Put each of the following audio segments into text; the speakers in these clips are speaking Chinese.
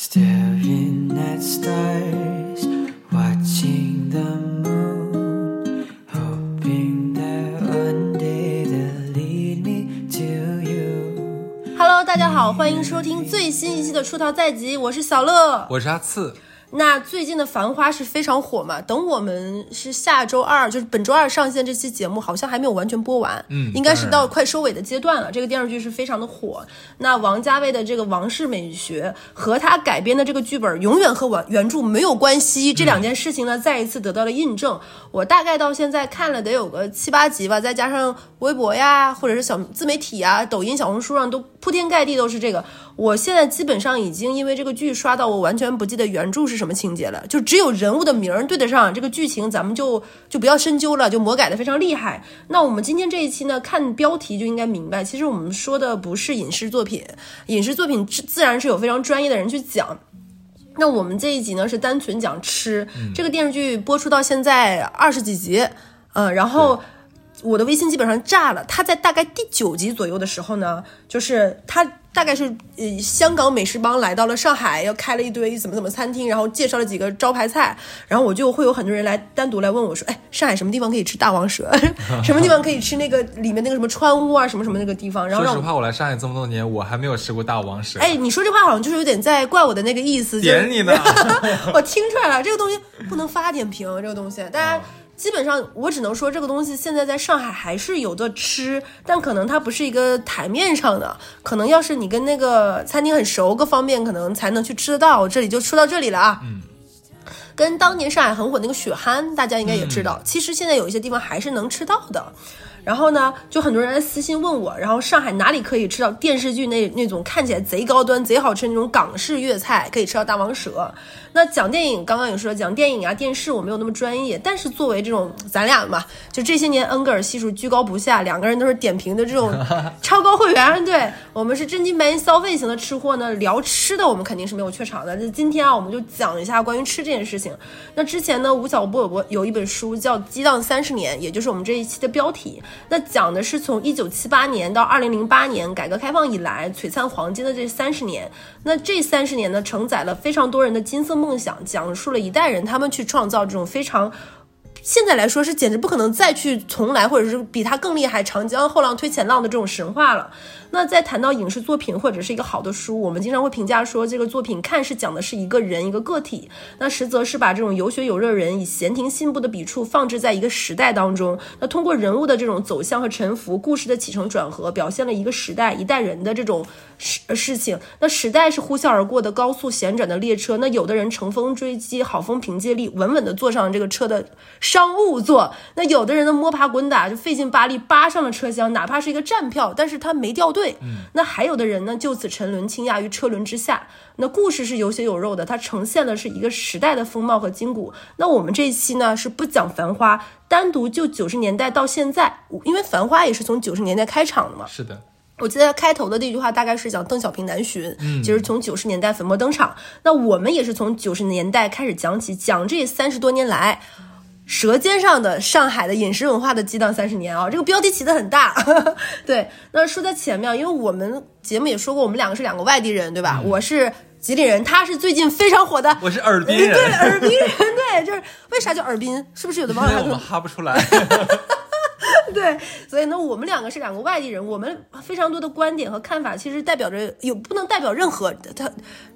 Staring at stars, watching the moon, hoping that one day they'll lead me to you. Hello，大家好，欢迎收听最新一期的《出逃在即》，我是小乐。我是阿次，那最近的《繁花》是非常火嘛？等我们是下周二，就是本周二上线这期节目，好像还没有完全播完，嗯应该是到快收尾的阶段了。这个电视剧是非常的火。那王家卫的这个王室美学和他改编的这个剧本，永远和原原著没有关系。这两件事情呢，再一次得到了印证。我大概到现在看了得有个七八集吧，再加上微博呀，或者是小自媒体呀、抖音、小红书上都铺天盖地都是这个。我现在基本上已经因为这个剧刷到我完全不记得原著是什么情节了，就只有人物的名儿对得上，这个剧情咱们就就不要深究了，就魔改的非常厉害。那我们今天这一期呢，看标题就应该明白，其实我们说的不是影视作品，影视作品自自然是有非常专业的人去讲。那我们这一集呢是单纯讲吃，这个电视剧播出到现在二十几集，嗯，然后我的微信基本上炸了。它在大概第九集左右的时候呢，就是它大概是呃香港美食帮来到了上海，要开了一堆怎么怎么餐厅，然后介绍了几个招牌菜，然后我就会有很多人来单独来问我说，哎，上海什么地方可以吃大王蛇？什么地方可以吃那个里面那个什么川乌啊，什么什么那个地方？然后我说实话，我来上海这么多年，我还没有吃过大王蛇。哎，你说这话好像就是有点在怪我的那个意思，就是点你呢？我听出来了，这个东西不能发点评，这个东西大哦家。基本上，我只能说这个东西现在在上海还是有的吃，但可能它不是一个台面上的，可能要是你跟那个餐厅很熟，各方面可能才能去吃得到。这里就说到这里了啊。嗯。跟当年上海很火那个血憨，大家应该也知道，其实现在有一些地方还是能吃到的。然后呢，就很多人来私信问我，然后上海哪里可以吃到电视剧那那种看起来贼高端、贼好吃那种港式粤菜，可以吃到大王蛇？那讲电影，刚刚有说讲电影啊、电视，我没有那么专业，但是作为这种咱俩嘛，就这些年恩格尔系数居高不下，两个人都是点评的这种 超高会员，对我们是真金白银消费型的吃货呢。聊吃的，我们肯定是没有怯场的。那今天啊，我们就讲一下关于吃这件事情。那之前呢，吴晓波有有一本书叫《激荡三十年》，也就是我们这一期的标题。那讲的是从一九七八年到二零零八年改革开放以来璀璨黄金的这三十年。那这三十年呢，承载了非常多人的金色梦想，讲述了一代人他们去创造这种非常。现在来说是简直不可能再去重来，或者是比他更厉害，长江后浪推前浪的这种神话了。那在谈到影视作品或者是一个好的书，我们经常会评价说，这个作品看似讲的是一个人一个个体，那实则是把这种有血有肉人以闲庭信步的笔触放置在一个时代当中。那通过人物的这种走向和沉浮，故事的起承转合，表现了一个时代一代人的这种事事情。那时代是呼啸而过的高速旋转的列车，那有的人乘风追击，好风凭借力，稳稳的坐上了这个车的商务座；那有的人呢摸爬滚打，就费劲巴力扒上了车厢，哪怕是一个站票，但是他没掉队。那还有的人呢就此沉沦倾轧于车轮之下。那故事是有血有肉的，它呈现的是一个时代的风貌和筋骨。那我们这一期呢是不讲繁花，单独就九十年代到现在，因为繁花也是从九十年代开场的嘛。是的，我记得开头的那句话大概是讲邓小平南巡，其实从九十年代粉墨登场。那我们也是从九十年代开始讲起，讲这三十多年来。舌尖上的上海的饮食文化的激荡三十年啊，这个标题起的很大。对，那说在前面，因为我们节目也说过，我们两个是两个外地人，对吧？我是吉林人，他是最近非常火的，我是尔滨人 对，人，尔滨人，对，就是为啥叫尔滨？是不是有的网友还我们哈不出来。对，所以呢，我们两个是两个外地人，我们非常多的观点和看法，其实代表着有不能代表任何他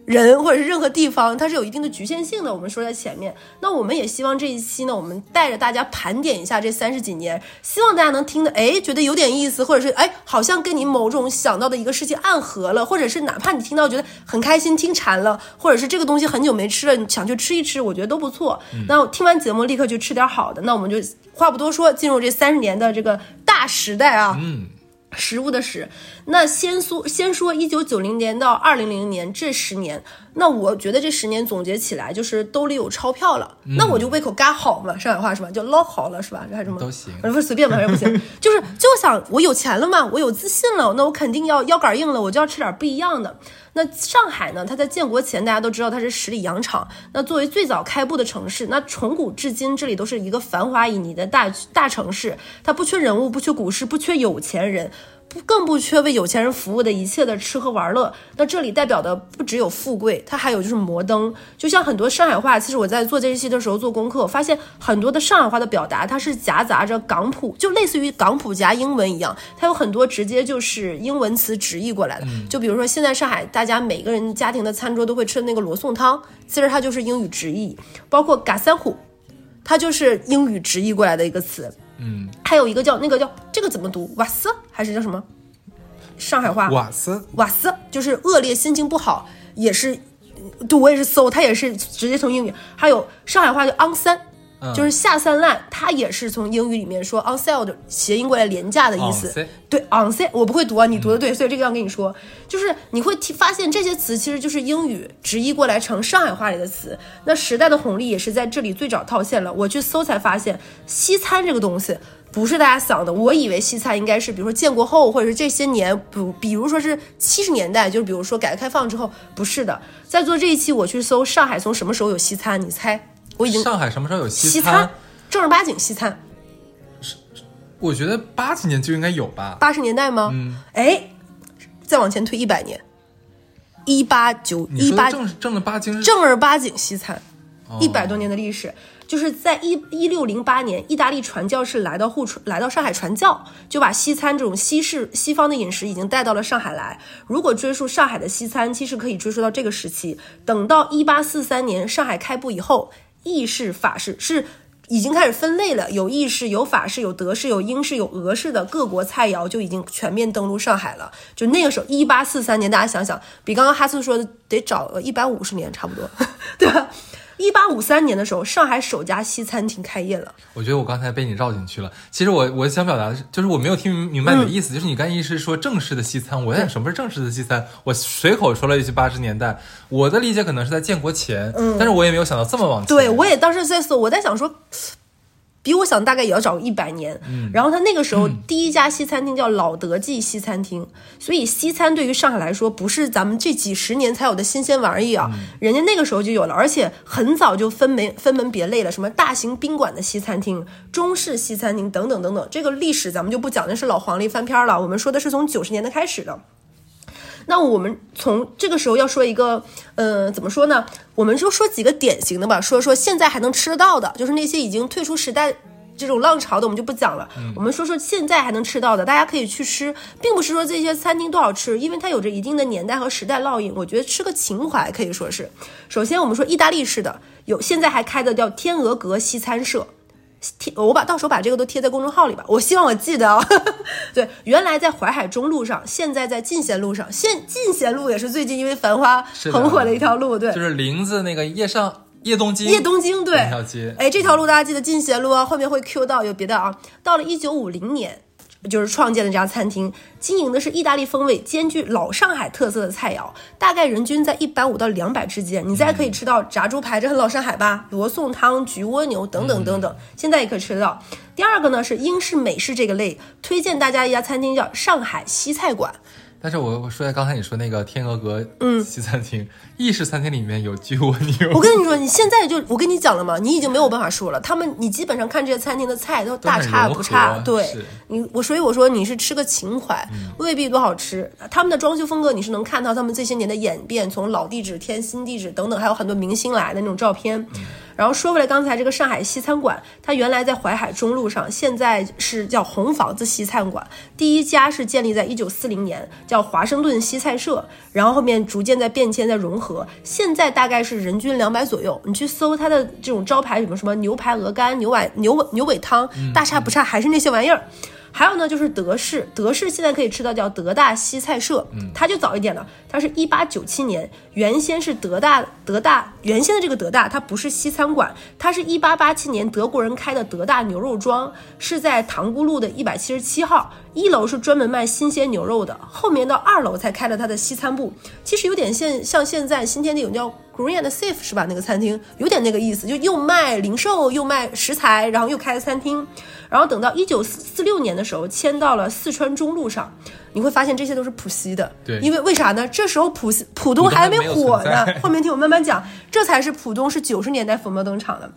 人或者是任何地方，它是有一定的局限性的。我们说在前面，那我们也希望这一期呢，我们带着大家盘点一下这三十几年，希望大家能听的，哎，觉得有点意思，或者是哎，好像跟你某种想到的一个事情暗合了，或者是哪怕你听到觉得很开心，听馋了，或者是这个东西很久没吃了，你想去吃一吃，我觉得都不错。那听完节目立刻去吃点好的，那我们就话不多说，进入这三十年的这个大时代啊。嗯，食物的食，那先说先说一九九零年到二零零年这十年，那我觉得这十年总结起来就是兜里有钞票了，那我就胃口嘎好嘛，上海话是吧？就捞好了是吧？这还是什么？都行不是随便吧？还是不行？就是就想我有钱了嘛，我有自信了，那我肯定要腰杆硬了，我就要吃点不一样的。那上海呢？它在建国前，大家都知道它是十里洋场。那作为最早开埠的城市，那从古至今，这里都是一个繁华旖旎的大大城市。它不缺人物，不缺股市，不缺有钱人。不更不缺为有钱人服务的一切的吃喝玩乐。那这里代表的不只有富贵，它还有就是摩登。就像很多上海话，其实我在做这一期的时候做功课，我发现很多的上海话的表达，它是夹杂着港普，就类似于港普加英文一样，它有很多直接就是英文词直译过来的。就比如说现在上海大家每个人家庭的餐桌都会吃的那个罗宋汤，其实它就是英语直译，包括嘎三虎。它就是英语直译过来的一个词，嗯，还有一个叫那个叫这个怎么读？瓦斯？还是叫什么？上海话。瓦斯。瓦斯就是恶劣心情不好，也是，对我也是搜，它也是直接从英语。还有上海话叫昂三，嗯就是下三滥，它也是从英语里面说 on sale 的谐音过来廉价的意思。对 on sale 我不会读啊，你读的对，所以这个要跟你说，就是你会发现这些词其实就是英语直译过来成上海话里的词。那时代的红利也是在这里最早套现了。我去搜才发现，西餐这个东西。不是大家想的，我以为西餐应该是，比如说建国后，或者是这些年，比比如说是七十年代，就是比如说改革开放之后，不是的。在做这一期，我去搜上海从什么时候有西餐，你猜？我已经上海什么时候有西西餐正儿八经西餐，我觉得八几年就应该有吧。八十年代吗？嗯，哎，再往前推一百年，一八九一八正正儿八经正儿八经西餐，哦一百多年的历史，就是在一一六零八年，意大利传教士来到沪传来到上海传教，就把西餐这种西式西方的饮食已经带到了上海来。如果追溯上海的西餐，其实可以追溯到这个时期。等到一八四三年上海开埠以后，意式、法式是。已经开始分类了，有意式、有法式、有德式、有英式、有俄式的各国菜肴就已经全面登陆上海了。就那个时候，一八四三年，大家想想，比刚刚哈斯说的得早一百五十年差不多，对吧？一八五三年的时候，上海首家西餐厅开业了。我觉得我刚才被你绕进去了。其实我我想表达的是，就是我没有听明白你的意思。就是你刚才一是说正式的西餐，我在想什么是正式的西餐？我随口说了一句八十年代，我的理解可能是在建国前，但是我也没有想到这么往前。对我也当时在搜，我在想说，比我想大概也要早一百年。然后他那个时候、第一家西餐厅叫老德记西餐厅，所以西餐对于上海来说不是咱们这几十年才有的新鲜玩意啊，人家那个时候就有了，而且很早就分门分门别类了，什么大型宾馆的西餐厅、中式西餐厅等等等等。这个历史咱们就不讲，那是老黄历翻篇了。我们说的是从九十年代开始的。那我们从这个时候要说一个，呃，怎么说呢？我们就说几个典型的吧，说说现在还能吃得到的，就是那些已经退出时代这种浪潮的，我们就不讲了。我们说说现在还能吃到的，大家可以去吃，并不是说这些餐厅多好吃，因为它有着一定的年代和时代烙印。我觉得吃个情怀可以说是。首先，我们说意大利式的，有现在还开的叫天鹅阁西餐社。贴，我把到时候把这个都贴在公众号里吧。我希望我记得啊。对，原来在淮海中路上，现在在进贤路上。现进贤路也是最近因为繁花很火的一条路。对，就是林子那个夜上夜东京夜东京对那条街哎，这条路大家记得进贤路啊，后面会 Q 到有别的啊。到了一九五零年，就是创建的这家餐厅，经营的是意大利风味兼具老上海特色的菜肴，大概人均在一百五到两百之间。你再可以吃到炸猪排，这很老上海吧？罗宋汤、焗蜗牛等等等等，现在也可以吃得到。第二个呢是英式、美式这个类，推荐大家一家餐厅叫上海西菜馆。但是我我说一下刚才你说那个天鹅阁嗯西餐厅，意式餐厅里面有巨蜗牛，我跟你说，你现在就我跟你讲了嘛，你已经没有办法说了。他们你基本上看这些餐厅的菜都大差不差，对你我所以我说你是吃个情怀，未必多好吃。他们的装修风格你是能看到他们这些年的演变，从老地址添新地址等等，还有很多明星来的那种照片。然后说回来，刚才这个上海西餐馆，它原来在淮海中路上，现在是叫红房子西餐馆。第一家是建立在一九四零年，叫华盛顿西菜社，然后后面逐渐在变迁、在融合，现在大概是人均两百左右。你去搜它的这种招牌，什么什么牛排、鹅肝、牛尾牛尾牛尾汤，大差不差，还是那些玩意儿。还有呢，就是德式，德式现在可以吃到叫德大西菜社，它就早一点了，它是一八九七年，原先是德大德大原先的这个德大，它不是西餐馆，它是一八八七年德国人开的德大牛肉庄，是在塘沽路的一百七十七号，一楼是专门卖新鲜牛肉的，后面到二楼才开了它的西餐部，其实有点像像现在新天地有叫 Green and Safe 是吧？那个餐厅有点那个意思，就又卖零售又卖食材，然后又开了餐厅。然后等到一九四六年的时候，迁到了四川中路上，你会发现这些都是浦西的。对因为为啥呢？这时候浦西浦东还没火呢。后面听我慢慢讲，这才是浦东是九十年代粉墨登场的。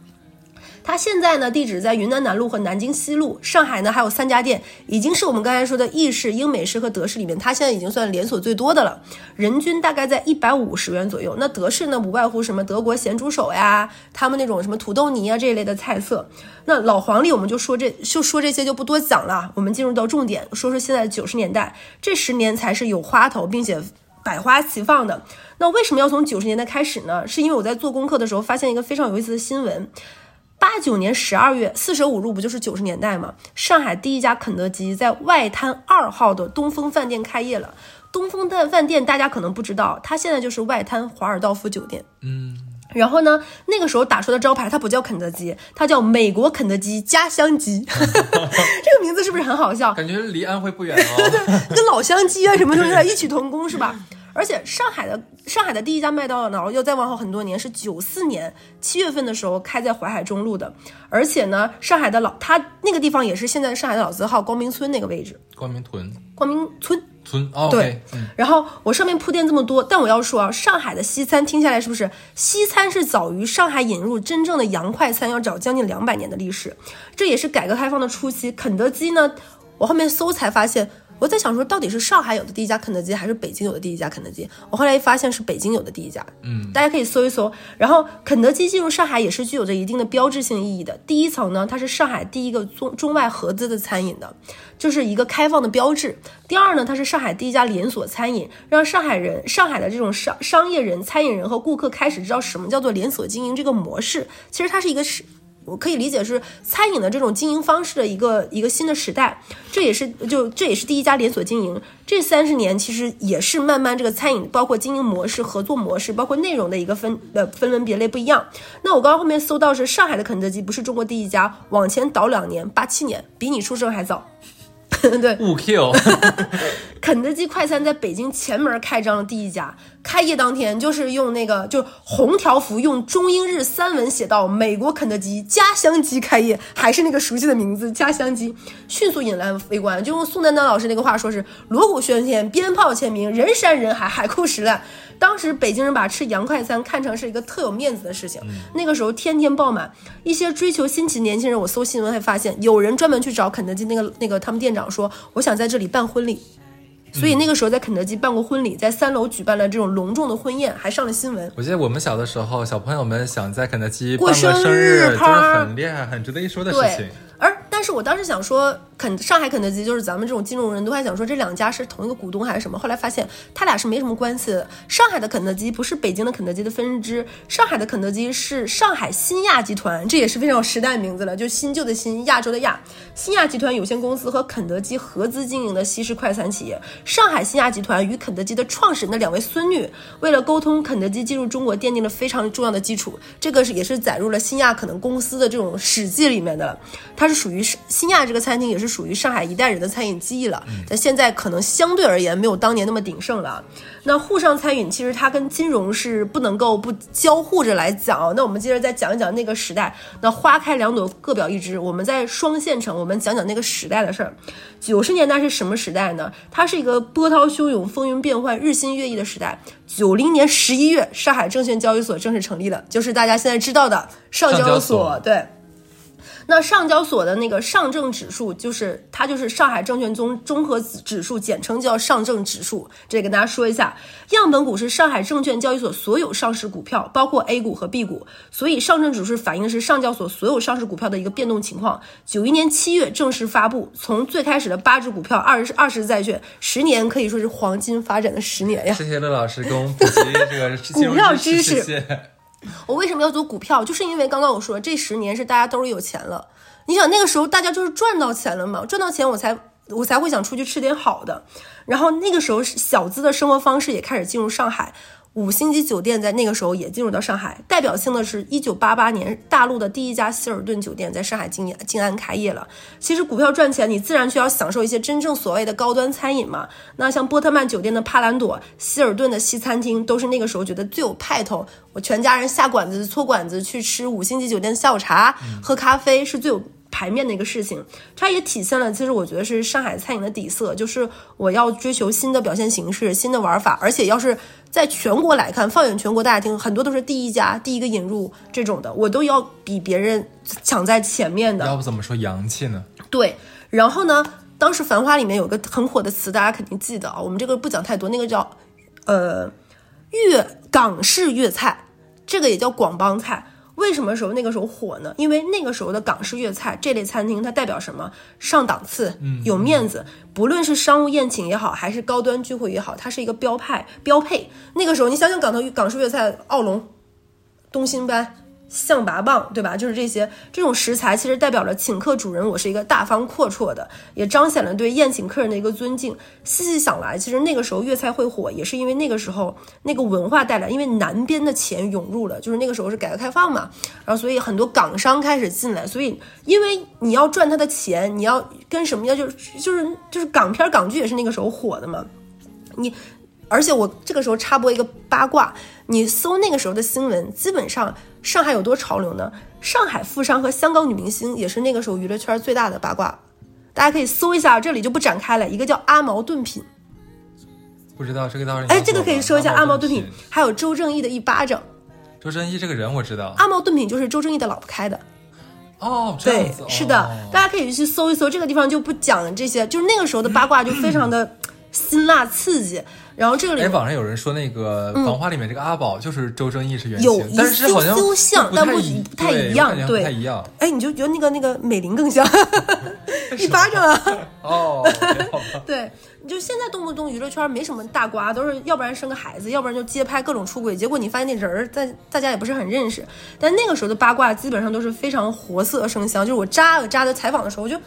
它现在呢地址在云南南路和南京西路，上海呢还有三家店，已经是我们刚才说的意式、英美式和德式里面，它现在已经算连锁最多的了，人均大概在一百五十元左右。那德式呢，不外乎什么德国咸猪手呀，他们那种什么土豆泥啊这一类的菜色。那老黄历我们就说这就说这些就不多讲了，我们进入到重点，说说现在九十年代这十年才是有花头，并且百花齐放的。那为什么要从九十年代开始呢？是因为我在做功课的时候发现一个非常有意思的新闻。八九年十二月，四舍五入不就是九十年代吗？上海第一家肯德基在外滩二号的东风饭店开业了。东风的饭店大家可能不知道，它现在就是外滩华尔道夫酒店。嗯，然后呢，那个时候打出的招牌，它不叫肯德基，它叫美国肯德基家乡鸡。这个名字是不是很好笑？感觉离安徽不远哦。跟老乡鸡啊什么什么的异曲同工是吧？而且上海的上海的第一家麦当劳要再往后很多年，是九四年七月份的时候开在淮海中路的。而且呢，上海的老它那个地方也是现在上海的老字号光明村那个位置，光明屯光明村。村哦，对嗯，然后我上面铺垫这么多，但我要说啊，上海的西餐听下来是不是西餐是早于上海引入真正的洋快餐要早将近两百年的历史？这也是改革开放的初期。肯德基呢，我后面搜才发现，我在想说到底是上海有的第一家肯德基，还是北京有的第一家肯德基？我后来一发现是北京有的第一家，嗯，大家可以搜一搜。然后肯德基进入上海也是具有着一定的标志性意义的。第一层呢，它是上海第一个中中外合资的餐饮的。就是一个开放的标志。第二呢，它是上海第一家连锁餐饮，让上海人、上海的这种商商业人、餐饮人和顾客开始知道什么叫做连锁经营这个模式。其实它是一个是。我可以理解是餐饮的这种经营方式的一个一个新的时代，这也是就这也是第一家连锁经营。这三十年其实也是慢慢这个餐饮包括经营模式、合作模式，包括内容的一个分呃分门别类不一样。那我刚刚后面搜到是上海的肯德基不是中国第一家，往前倒两年，八七年，比你出生还早。对，五 Q，肯德基快餐在北京前门开张的第一家，开业当天就是用那个就红条幅用中英日三文写到“美国肯德基家乡鸡”开业，还是那个熟悉的名字“家乡鸡”，迅速引来围观。就用宋丹丹老师那个话说是“锣鼓喧天，鞭炮签名，人山人海，海枯石烂”。当时北京人把吃洋快餐看成是一个特有面子的事情，那个时候天天爆满。一些追求新奇年轻人，我搜新闻还发现有人专门去找肯德基那个那个他们店长说，我想在这里办婚礼。所以那个时候在肯德基办过婚礼，在三楼举办了这种隆重的婚宴，还上了新闻。我记得我们小的时候，小朋友们想在肯德基过生日就是很厉害、很值得一说的事情。，而但是我当时想说，肯上海肯德基就是咱们这种金融人都还想说这两家是同一个股东还是什么，后来发现他俩是没什么关系的。上海的肯德基不是北京的肯德基的分支，上海的肯德基是上海新亚集团，这也是非常有时代名字了，就新旧的新，亚洲的亚。新亚集团有限公司和肯德基合资经营的西式快餐企业。上海新亚集团与肯德基的创始人的两位孙女，为了沟通肯德基进入中国奠定了非常重要的基础。这个是也是载入了新亚可能公司的这种史记里面的了。它是属于是新亚这个餐厅，也是属于上海一代人的餐饮记忆了。但现在可能相对而言没有当年那么鼎盛了。那沪上餐饮其实它跟金融是不能够不交互着来讲。那我们接着再讲一讲那个时代。那花开两朵，各表一枝。我们在双线城，我们讲讲那个时代的事儿。九十年代是什么时代呢？它是一个波涛汹涌、风云变幻、日新月异的时代。九零年十一月，上海证券交易所正式成立了，就是大家现在知道的上交所对。那上交所的那个上证指数，就是它就是上海证券综综合指数，简称叫上证指数。这跟大家说一下，样本股是上海证券交易所所有上市股票，包括 A 股和 B 股，所以上证指数反映的是上交所所有上市股票的一个变动情况。九一年七月正式发布，从最开始的八只股票、二十二十债券，十年可以说是黄金发展的十年呀。谢谢乐老师给我们普及这个 股票知知识谢谢。我为什么要做股票？就是因为刚刚我说这十年是大家兜里有钱了。你想那个时候大家就是赚到钱了嘛，赚到钱我才我才会想出去吃点好的。然后那个时候小资的生活方式也开始进入上海。五星级酒店在那个时候也进入到上海，代表性的是一九八八年大陆的第一家希尔顿酒店在上海静静安开业了。其实股票赚钱，你自然就要享受一些真正所谓的高端餐饮嘛。那像波特曼酒店的帕兰朵、希尔顿的西餐厅，都是那个时候觉得最有派头。我全家人下馆子、搓馆子去吃五星级酒店下午茶、喝咖啡是最有牌面的一个事情。它也体现了，其实我觉得是上海餐饮的底色，就是我要追求新的表现形式、新的玩法，而且要是在全国来看，放眼全国大家听，很多都是第一家、第一个引入这种的，我都要比别人抢在前面的。要不怎么说洋气呢？对，然后呢，当时《繁花》里面有个很火的词，大家肯定记得啊。我们这个不讲太多，那个叫呃粤港式粤菜，这个也叫广帮菜。为什么时候那个时候火呢？因为那个时候的港式粤菜这类餐厅，它代表什么？上档次，有面子。不论是商务宴请也好，还是高端聚会也好，它是一个标派标配。那个时候，你想想港头港式粤菜，奥龙、东星斑。象拔蚌，对吧？就是这些这种食材，其实代表着请客主人我是一个大方阔绰的，也彰显了对宴请客人的一个尊敬。细细想来，其实那个时候粤菜会火，也是因为那个时候那个文化带来，因为南边的钱涌入了，就是那个时候是改革开放嘛，然后所以很多港商开始进来，所以因为你要赚他的钱，你要跟什么呀？就是就是就是港片港剧也是那个时候火的嘛，你。而且我这个时候插播一个八卦，你搜那个时候的新闻，基本上上海有多潮流呢？上海富商和香港女明星也是那个时候娱乐圈最大的八卦，大家可以搜一下，这里就不展开了。一个叫阿毛炖品，不知道这个倒是哎，这个可以说一下阿毛炖品品，。还有周正义的一巴掌。周正义这个人我知道。阿毛炖品就是周正义的老婆开的，哦，这对是的哦，大家可以去搜一搜。这个地方就不讲这些，就是那个时候的八卦就非常的 辛辣刺激。然后这个里哎，网上有人说那个《繁花》里面这个阿宝就是周正义是原型，有一但是好像丢丢像但不太一不太一样对不太一样。哎，你就觉得那个那个美玲更像 一巴掌啊。哦，对，你就现在动不动娱乐圈没什么大瓜，都是要不然生个孩子，要不然就街拍各种出轨，结果你发现那人儿在大家也不是很认识。但那个时候的八卦基本上都是非常活色生香，就是我扎啊扎的采访的时候，我就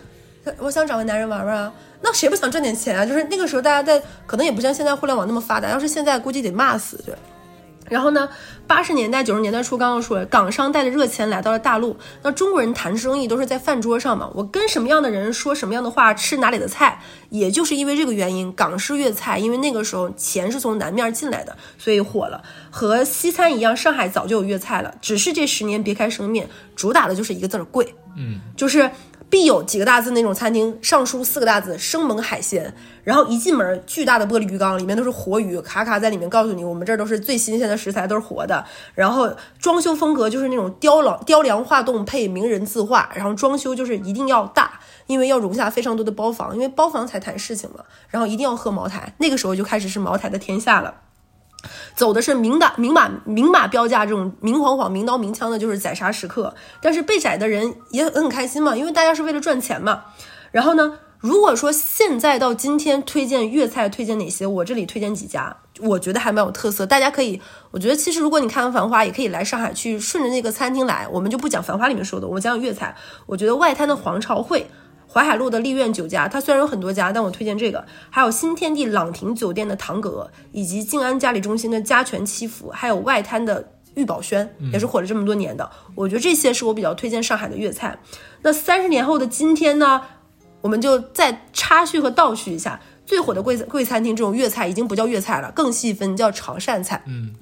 我想找个男人玩玩啊，那谁不想赚点钱啊？就是那个时候大家在可能也不像现在互联网那么发达，要是现在估计得骂死对。然后呢，八十年代、九十年代初，刚刚说了，港商带着热钱来到了大陆。那中国人谈生意都是在饭桌上嘛，我跟什么样的人说什么样的话，吃哪里的菜，也就是因为这个原因，港式粤菜，因为那个时候钱是从南面进来的，所以火了。和西餐一样，上海早就有粤菜了，只是这十年别开生面，主打的就是一个字儿贵。嗯，就是必有几个大字那种餐厅，上书四个大字“生猛海鲜”，然后一进门巨大的玻璃鱼缸，里面都是活鱼，卡卡在里面告诉你，我们这儿都是最新鲜的食材，都是活的。然后装修风格就是那种雕梁雕梁画栋配名人字画，然后装修就是一定要大，因为要容下非常多的包房，因为包房才谈事情嘛。然后一定要喝茅台，那个时候就开始是茅台的天下了。走的是明打明码明码标价这种明晃晃、明刀明枪的，就是宰杀时刻。但是被宰的人也很开心嘛，因为大家是为了赚钱嘛。然后呢，如果说现在到今天推荐粤菜，推荐哪些？我这里推荐几家，我觉得还蛮有特色。大家可以，我觉得其实如果你看完《繁花》，也可以来上海去顺着那个餐厅来。我们就不讲《繁花》里面说的，我们讲讲粤菜。我觉得外滩的黄朝会。淮海路的丽苑酒家，它虽然有很多家，但我推荐这个。还有新天地朗廷酒店的唐阁，以及静安嘉里中心的嘉泉七福，还有外滩的玉宝轩，也是火了这么多年的。我觉得这些是我比较推荐上海的粤菜。那三十年后的今天呢，我们就再插叙和倒叙一下最火的贵贵餐厅，这种粤菜已经不叫粤菜了，更细分叫潮汕菜。嗯。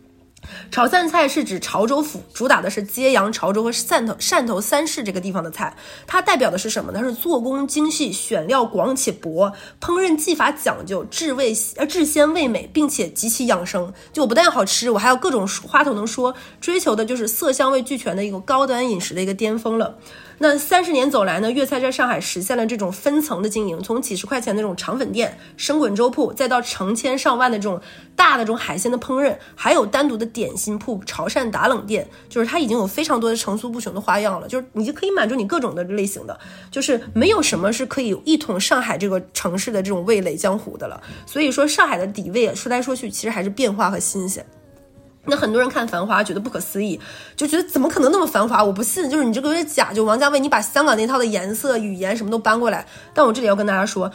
潮汕菜是指潮州府，主打的是揭阳、潮州和汕头、汕头三市这个地方的菜。它代表的是什么呢？它是做工精细，选料广且薄，烹饪技法讲究，至味呃至鲜味美，并且极其养生。就我不但好吃，我还有各种花头能说，追求的就是色香味俱全的一个高端饮食的一个巅峰了。那三十年走来呢，粤菜在上海实现了这种分层的经营，从几十块钱那种肠粉店、生滚粥铺，再到成千上万的这种大的这种海鲜的烹饪，还有单独的点心铺、潮汕打冷店，就是它已经有非常多的层出不穷的花样了，就是你就可以满足你各种的类型的，就是没有什么是可以一统上海这个城市的这种味蕾江湖的了。所以说，上海的底味说来说去，其实还是变化和新鲜。那很多人看《繁华》觉得不可思议，就觉得怎么可能那么繁华？我不信，就是你这个有点假。就王家卫，你把香港那套的颜色、语言什么都搬过来。但我这里要跟大家说，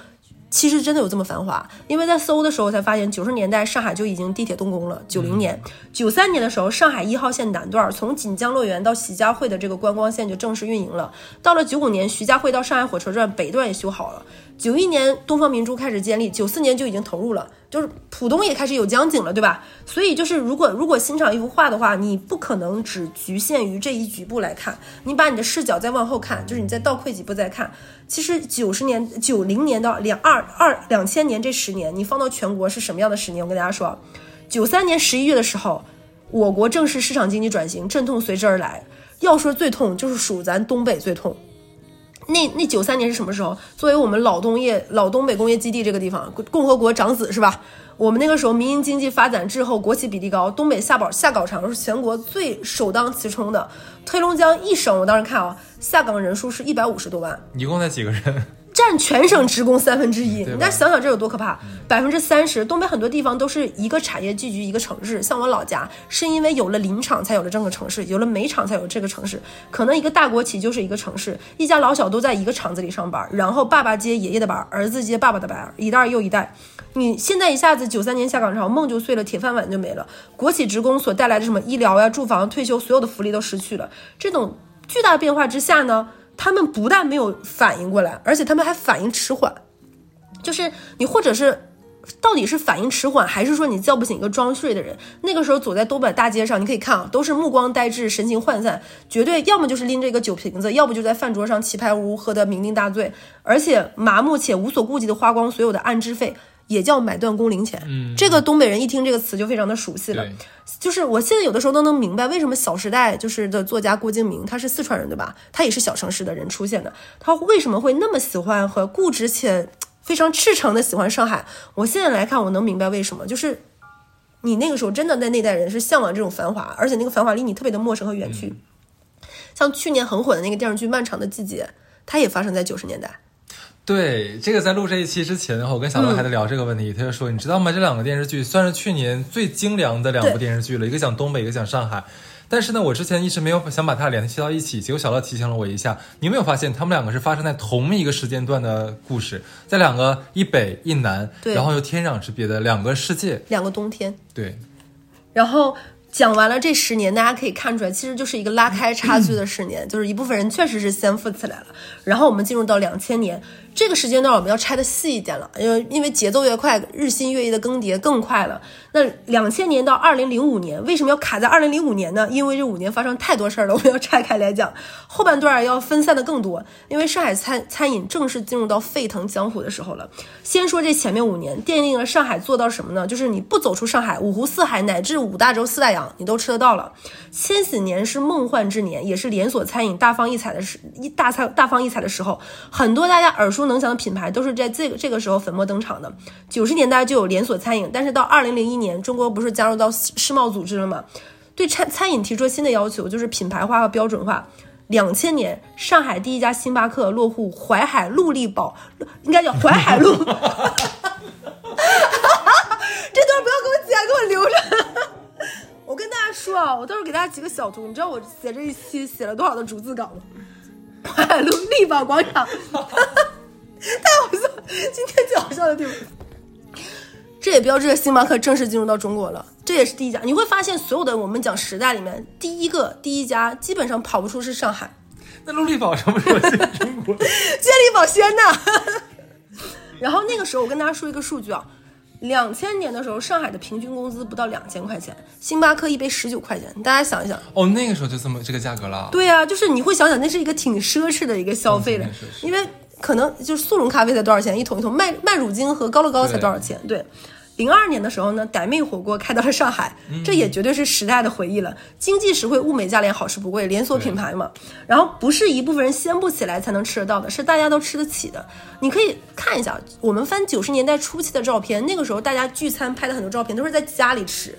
其实真的有这么繁华，因为在搜的时候才发现，九十年代上海就已经地铁动工了。九零年、九三年的时候，上海一号线南段从锦江乐园到徐家汇的这个观光线就正式运营了。到了九五年，徐家汇到上海火车站北段也修好了。九一年东方明珠开始建立，九四年就已经投入了，就是浦东也开始有江景了，对吧？所以就是如果如果欣赏一幅画的话，你不可能只局限于这一局部来看，你把你的视角再往后看，就是你再倒退几步再看。其实九十年、九零年到两二二两千年这十年，你放到全国是什么样的十年？我跟大家说，九三年十一月的时候，我国正式市场经济转型，阵痛随之而来。要说最痛，就是属咱东北最痛。那那九三年是什么时候？作为我们老东业老东北工业基地这个地方，共和国长子是吧？我们那个时候民营经济发展滞后，国企比例高，东北下保下岗长是全国最首当其冲的。黑龙江一省，我当时看啊，下岗人数是一百五十多万，一共才几个人？占全省职工三分之一，你再想想这有多可怕？百分之三十，东北很多地方都是一个产业聚集一个城市，像我老家，是因为有了林场才有了这个城市，有了煤厂才有这个城市。可能一个大国企就是一个城市，一家老小都在一个厂子里上班，然后爸爸接爷爷的班，儿子接爸爸的班，一代又一代。你现在一下子九三年下岗潮，梦就碎了，铁饭碗就没了。国企职工所带来的什么医疗呀、住房、退休，所有的福利都失去了。这种巨大的变化之下呢，他们不但没有反应过来，而且他们还反应迟缓。就是你或者是到底是反应迟缓，还是说你叫不醒一个装睡的人？那个时候走在东北大街上，你可以看啊，都是目光呆滞、神情涣散，绝对要么就是拎着一个酒瓶子，要不就在饭桌上棋牌屋喝得酩酊大醉，而且麻木且无所顾忌的花光所有的安置费。也叫买断工龄钱，嗯这个东北人一听这个词就非常的熟悉了。就是我现在有的时候都能明白，为什么《小时代》就是的作家郭敬明，他是四川人对吧？他也是小城市的人出现的，他为什么会那么喜欢和固执且非常赤诚的喜欢上海？我现在来看，我能明白为什么，就是你那个时候真的在那代人是向往这种繁华，而且那个繁华离你特别的陌生和远去。像去年很火的那个电视剧《漫长的季节》，它也发生在九十年代。对，这个在录这一期之前的话，我跟小乐还在聊这个问题，他就说，你知道吗？这两个电视剧算是去年最精良的两部电视剧了，一个讲东北，一个讲上海。但是呢，我之前一直没有想把它俩联系到一起，结果小乐提醒了我一下。你有没有发现，他们两个是发生在同一个时间段的故事，在两个一北一南，然后又天壤之别的两个世界。两个冬天，对，然后讲完了这十年，大家可以看出来，其实就是一个拉开差距的十年，就是一部分人确实是先富起来了。然后我们进入到两千年这个时间段，我们要拆的细一点了，因为因为节奏越快，日新月异的更迭更快了。那两千年到二零零五年，为什么要卡在二零零五年呢？因为这五年发生太多事儿了，我们要拆开来讲。后半段要分散的更多，因为上海餐餐饮正式进入到沸腾江湖的时候了。先说这前面五年，奠定了上海做到什么呢？就是你不走出上海，五湖四海乃至五大洲四大洋，你都吃得到了。千禧年是梦幻之年，也是连锁餐饮大放异彩的时一大餐大放异彩的时候，很多大家耳熟能详的品牌都是在这个这个时候粉墨登场的。九十年代就有连锁餐饮，但是到二零零一年，中国不是加入到世世贸组织了吗？对餐餐饮提出了新的要求，就是品牌化和标准化。两千年，上海第一家星巴克落户淮海陆力宝，应该叫淮海路。这段不要给我剪，给我留着。我跟大家说啊，我到时候给大家几个小图。你知道我写这一期写了多少的逐字稿吗？淮海路力宝广场，太好笑了！今天最好笑的地方。这也标志着星巴克正式进入到中国了，这也是第一家。你会发现，所有的我们讲时代里面，第一个第一家基本上跑不出是上海，那陆力宝什么时候进中国？健力宝鲜呐。然后那个时候，我跟大家说一个数据啊，两千年的时候，上海的平均工资不到两千块钱，星巴克一杯十九块钱，大家想一想。哦，那个时候就这么这个价格了。对啊，就是你会想想，那是一个挺奢侈的一个消费了嗯挺奢侈，因为可能就是速溶咖啡才多少钱一桶一桶，麦麦乳精和高乐高才多少钱？对。零二年的时候呢，傣妹火锅开到了上海，这也绝对是时代的回忆了。经济实惠、物美价廉、好吃不贵，连锁品牌嘛。然后不是一部分人掀不起来才能吃得到的，是大家都吃得起的。你可以看一下，我们翻九十年代初期的照片，那个时候大家聚餐拍的很多照片都是在家里吃，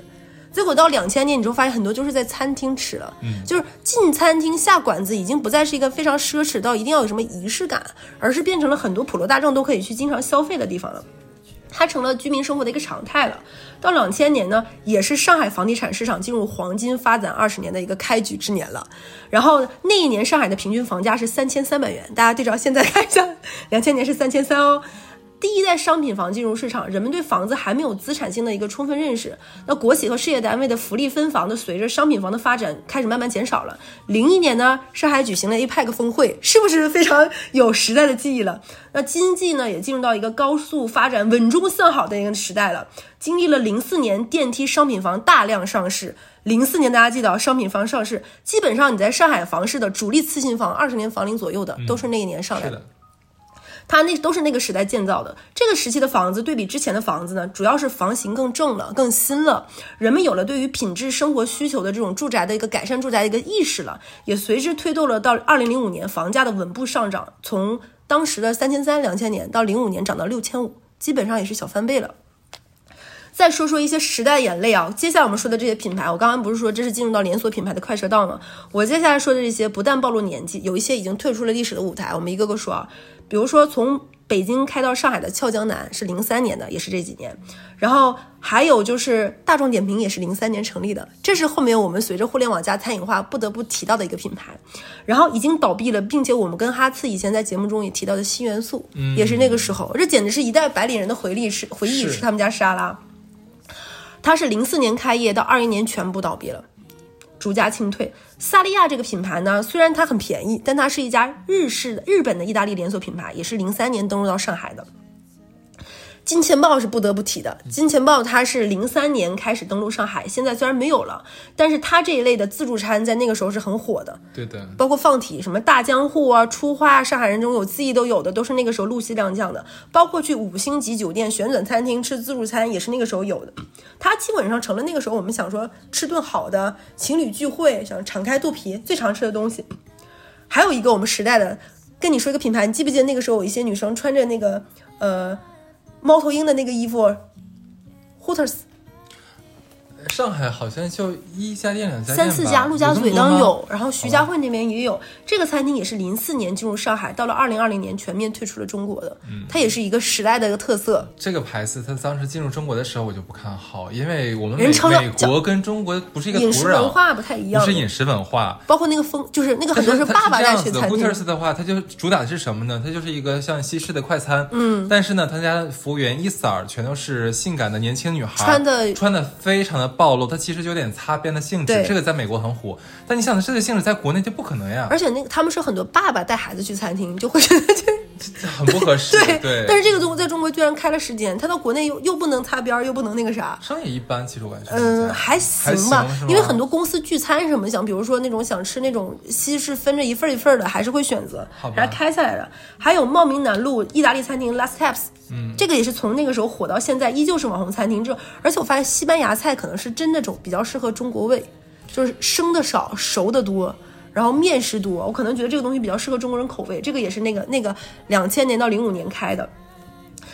结果到两千年，你就发现很多就是在餐厅吃了，就是进餐厅下馆子已经不再是一个非常奢侈到一定要有什么仪式感，而是变成了很多普罗大众都可以去经常消费的地方了。它成了居民生活的一个常态了。到两千年呢，也是上海房地产市场进入黄金发展二十年的一个开局之年了。然后那一年上海的平均房价是三千三百元，大家对照现在看一下，两千年是三千三哦。第一代商品房进入市场，人们对房子还没有资产性的一个充分认识。那国企和事业单位的福利分房呢，随着商品房的发展开始慢慢减少了。零一年呢，上海举行了 APEC 峰会，是不是非常有时代的记忆了？那经济呢，也进入到一个高速发展、稳中向好的一个时代了。经历了零四年电梯商品房大量上市，零四年大家记得啊商品房上市，基本上你在上海房市的主力次新房，二十年房龄左右的，都是那一年上来的。它那都是那个时代建造的。这个时期的房子对比之前的房子呢，主要是房型更正了、更新了，人们有了对于品质生活需求的这种住宅的一个改善住宅的一个意识了，也随之推动了到二零零五年房价的稳步上涨，从当时的三千三两千年到零五年涨到六千五，基本上也是小翻倍了。再说说一些时代眼泪啊，接下来我们说的这些品牌，我刚刚不是说这是进入到连锁品牌的快车道吗？我接下来说的这些不但暴露年纪，有一些已经退出了历史的舞台，我们一个个说啊。比如说从北京开到上海的俏江南是零三年的，也是这几年。然后还有就是大众点评也是零三年成立的，这是后面我们随着互联网加餐饮化不得不提到的一个品牌。然后已经倒闭了，并且我们跟哈次以前在节目中也提到的新元素，也是那个时候，这简直是一代白领人的回忆是回忆，是是他们家沙拉。它是零四年开业到二一年全部倒闭了，逐家清退。萨利亚这个品牌呢，虽然它很便宜，但它是一家日式的日本的意大利连锁品牌，也是零三年登陆到上海的。金钱豹是不得不提的，金钱豹它是零三年开始登陆上海，现在虽然没有了，但是它这一类的自助餐在那个时候是很火的。对的，包括放题，什么大江户啊、出花啊、上海人中有记忆都有的，都是那个时候陆续亮相的。包括去五星级酒店旋转餐厅吃自助餐，也是那个时候有的。它基本上成了那个时候我们想说吃顿好的，情侣聚会想敞开肚皮最常吃的东西。还有一个我们时代的，跟你说一个品牌，你记不记得那个时候有一些女生穿着那个呃猫头鹰的那个衣服，Hooters 上海好像就一家店两家店三四家，陆家嘴当有，然后徐家汇那边也有。这个餐厅也是零四年进入上海，到了二零二零年全面退出了中国的。嗯它也是一个时代的一个特色。这个牌子，它当时进入中国的时候，我就不看好，因为我们美美国跟中国不是一个饮食文，化不太一样不是，饮食文化。包括那个风，就是那个很多是爸爸带去餐厅。Hooters 的话，它就主打的是什么呢？它就是一个像西式的快餐，嗯，但是呢，他家服务员一色儿全都是性感的年轻女孩，穿的穿的非常的暴露，它其实就有点擦边的性质。这个在美国很火，但你想这个性质在国内就不可能呀，而且那个他们是很多爸爸带孩子去餐厅，就会觉得这 很不合适。对对，但是这个东西在中国居然开了时间，它到国内又又不能擦边儿，又不能那个啥。商业一般，其实我感觉嗯，还还行吧，行因为很多公司聚餐什么，想比如说那种想吃那种西式分着一份一份的，还是会选择然后开下来的。还有茂名南路意大利餐厅 Last Taps，嗯，这个也是从那个时候火到现在，依旧是网红餐厅。这而且我发现西班牙菜可能是真那种比较适合中国胃，就是生的少，熟的多。然后面食多，我可能觉得这个东西比较适合中国人口味。这个也是那个那个两千年到零五年开的，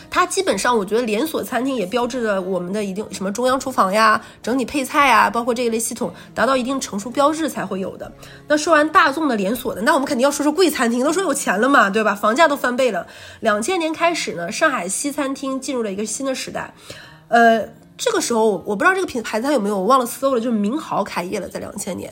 它基本上，我觉得连锁餐厅也标志着我们的一定什么中央厨房呀、整体配菜呀，包括这一类系统达到一定成熟标志才会有的。那说完大众的连锁的，那我们肯定要说说贵餐厅，都说有钱了嘛，对吧？房价都翻倍了。两千年开始呢，上海西餐厅进入了一个新的时代，呃。这个时候，我不知道这个品牌子它有没有，我忘了搜了。就是明豪开业了，在两千年。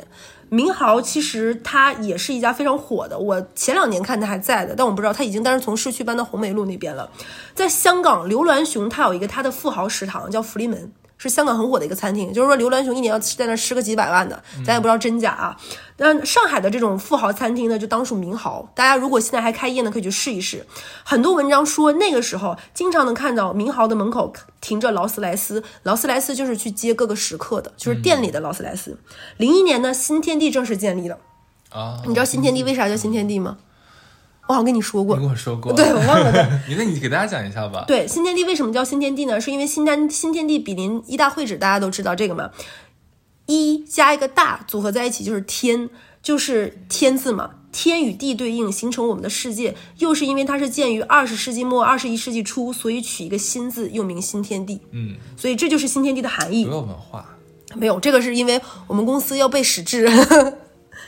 明豪其实它也是一家非常火的，我前两年看它还在的，但我不知道它已经，但是从市区搬到红梅路那边了。在香港，刘銮雄他有一个他的富豪食堂叫福利门，是香港很火的一个餐厅。就是说刘銮雄一年要在那吃个几百万的，咱也不知道真假啊。那上海的这种富豪餐厅呢，就当属名豪。大家如果现在还开业呢，可以去试一试。很多文章说那个时候经常能看到名豪的门口停着劳斯莱斯，劳斯莱斯就是去接各个食客的，就是店里的劳斯莱斯。零一年呢，新天地正式建立了。啊，你知道新天地为啥叫新天地吗？我好像跟你说过你跟，我说过，对我忘了的。你那你给大家讲一下吧。对，新天地为什么叫新天地呢？是因为新天新天地比邻一大会址，大家都知道这个嘛，一加一个大组合在一起就是天，就是天字嘛。天与地对应，形成我们的世界。又是因为它是建于二十世纪末、二十一世纪初，所以取一个新字，又名新天地。嗯，所以这就是新天地的含义没。有文化。没有，这个是因为我们公司要背史志，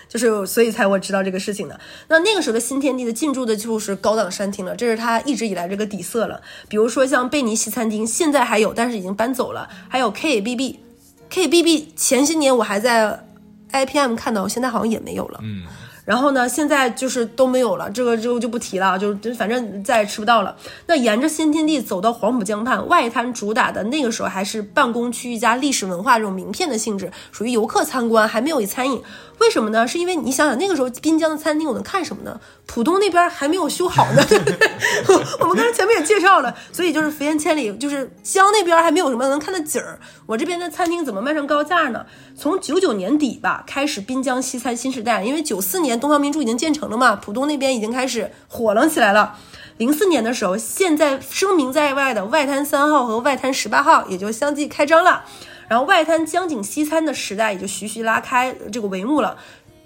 就是所以才我知道这个事情的。那那个时候的新天地的进驻的就是高档餐厅了，这是它一直以来这个底色了。比如说像贝尼西餐厅，现在还有，但是已经搬走了。还有 KBB，KBB 前些年我还在 IPM 看到，现在好像也没有了。嗯，然后呢，现在就是都没有了，这个就就不提了，就就反正再也吃不到了。那沿着新天地走到黄浦江畔，外滩主打的那个时候还是办公区域加历史文化这种名片的性质，属于游客参观，还没有餐饮。为什么呢？是因为你想想那个时候滨江的餐厅，我能看什么呢？浦东那边还没有修好呢，我们刚才前面也介绍了，所以就是福烟千里，就是江那边还没有什么能看的景儿。我这边的餐厅怎么卖上高价呢？从九九年底吧开始，滨江西餐新时代，因为九四年东方明珠已经建成了嘛，浦东那边已经开始火了起来了。零四年的时候，现在声名在外的外滩三号和外滩十八号也就相继开张了。然后外滩江景西餐的时代也就徐徐拉开这个帷幕了。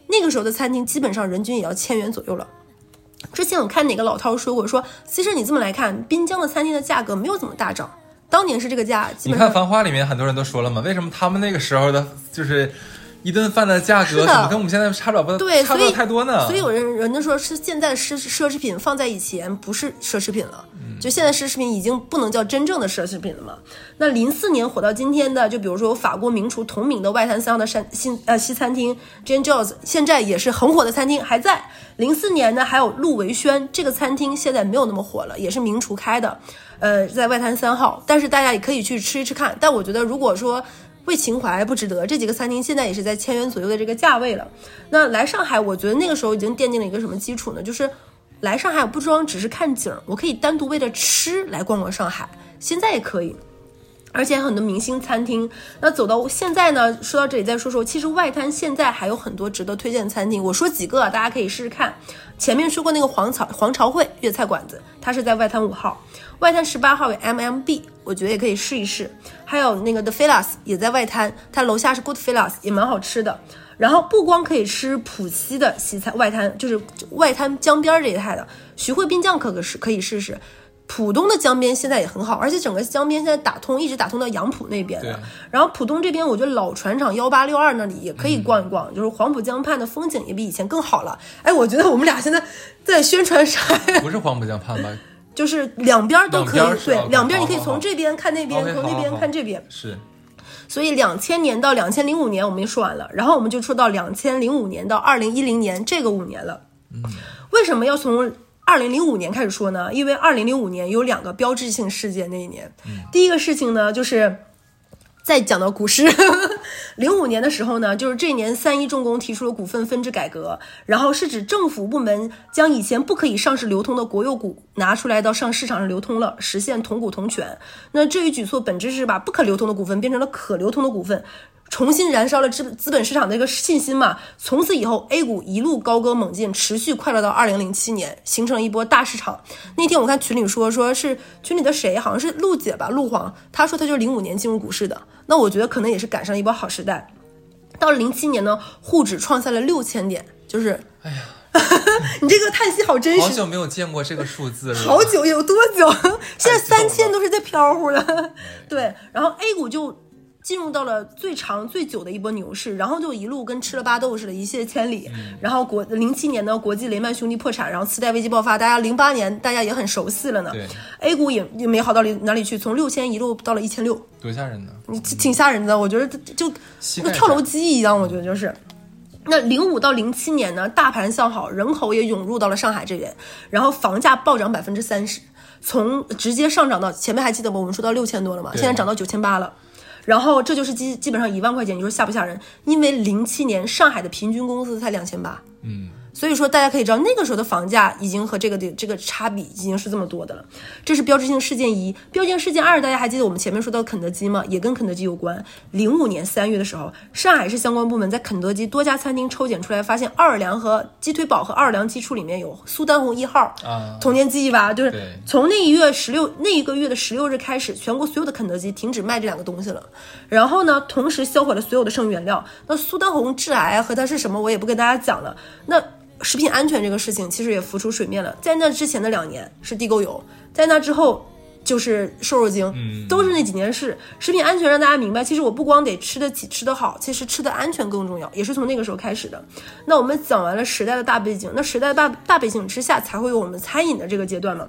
那个时候的餐厅基本上人均也要千元左右了。之前我看哪个老饕说过，说其实你这么来看，滨江的餐厅的价格没有怎么大涨，当年是这个价，你看《繁花》里面很多人都说了嘛，为什么他们那个时候的，就是一顿饭的价格怎么跟我们现在差不了对，差不了太多呢？所以有人人家说是现在的奢奢侈品放在以前不是奢侈品了，嗯就现在奢侈品已经不能叫真正的奢侈品了嘛。那零四年火到今天的，就比如说有法国名厨同名的外滩三号的山新呃西餐厅 Jane Jones，现在也是很火的餐厅，还在。零四年呢，还有陆维轩这个餐厅现在没有那么火了，也是名厨开的，呃，在外滩三号，但是大家也可以去吃一吃看。但我觉得如果说为情怀不值得，这几个餐厅现在也是在千元左右的这个价位了。那来上海，我觉得那个时候已经奠定了一个什么基础呢？就是来上海不光只是看景，我可以单独为了吃来逛逛上海，现在也可以。而且很多明星餐厅，那走到现在呢，说到这里再说说，其实外滩现在还有很多值得推荐的餐厅。我说几个，大家可以试试看。前面说过那个黄草黄朝会粤菜馆子，它是在外滩五号，外滩十八号有 MMB，我觉得也可以试一试。还有那个 The Filas 也在外滩，它楼下是 Good Filas，也蛮好吃的。然后不光可以吃浦西的西餐，外滩就是外滩江边这一带的徐汇滨江可可是可以试试。浦东的江边现在也很好，而且整个江边现在打通，一直打通到杨浦那边的。然后浦东这边，我觉得老船厂幺八六二那里也可以逛一逛，就是黄浦江畔的风景也比以前更好了。哎，我觉得我们俩现在在宣传上海，不是黄浦江畔吧？就是两边都可以对两边你可以从这边看那边，从那边看这边。是所以两千年到两千零五年我们就说完了，然后我们就说到两千零五年到二零一零年这个五年了。嗯为什么要从二零零五年开始说呢？因为二零零五年有两个标志性事件那一年。第一个事情呢，就是再讲到股市，零五年的时候呢，就是这一年三一重工提出了股份分置改革，然后是指政府部门将以前不可以上市流通的国有股拿出来到上市场上流通了，实现同股同权。那这一举措本质是把不可流通的股份变成了可流通的股份。重新燃烧了资资本市场的一个信心嘛，从此以后 A 股一路高歌猛进，持续快乐到二零零七年，形成了一波大市场。那天我看群里说，说是群里的谁，好像是陆姐吧，陆黄，她说她就是零五年进入股市的，那我觉得可能也是赶上一波好时代。到了零七年呢，沪指创下了六千点，就是，哎呀，你这个叹息好真实，好久没有见过这个数字了，好久有多久？现在三千都是在飘忽了。对，然后 A 股就进入到了最长最久的一波牛市，然后就一路跟吃了巴豆似的，一泻千里。嗯然后国零七年呢，国际雷曼兄弟破产，然后次贷危机爆发，大家零八年大家也很熟悉了呢。对 A 股也也没好到里哪里去，从六千一路到了一千六，多吓人呢！你挺挺吓人的，我觉得就膝盖跟跳楼机一样，我觉得就是。那零五到零七年呢，大盘向好，人口也涌入到了上海这边，然后房价暴涨百分之三十，从直接上涨到前面还记得吗？我们说到六千多了嘛，现在涨到九千八了。然后这就是基基本上一万块钱，你说吓不吓人？因为零七年上海的平均工资才两千八，嗯，所以说大家可以知道那个时候的房价已经和这个的这个差比已经是这么多的了。这是标志性事件一，标志性事件二，大家还记得我们前面说到肯德基吗？也跟肯德基有关。零五年三月的时候，上海市相关部门在肯德基多家餐厅抽检出来，发现奥尔良和鸡腿堡和奥尔良鸡翅里面有苏丹红一号，啊童年记忆吧？就是从那一月十六那一个月的十六日开始，全国所有的肯德基停止卖这两个东西了。然后呢，同时销毁了所有的剩余原料。那苏丹红致癌和它是什么，我也不跟大家讲了。那食品安全这个事情其实也浮出水面了。在那之前的两年是地沟油，在那之后就是瘦肉精，嗯都是那几年事。食品安全让大家明白，其实我不光得吃得起、吃得好，其实吃的安全更重要，也是从那个时候开始的。那我们讲完了时代的大背景，那时代的大大背景之下，才会有我们餐饮的这个阶段嘛。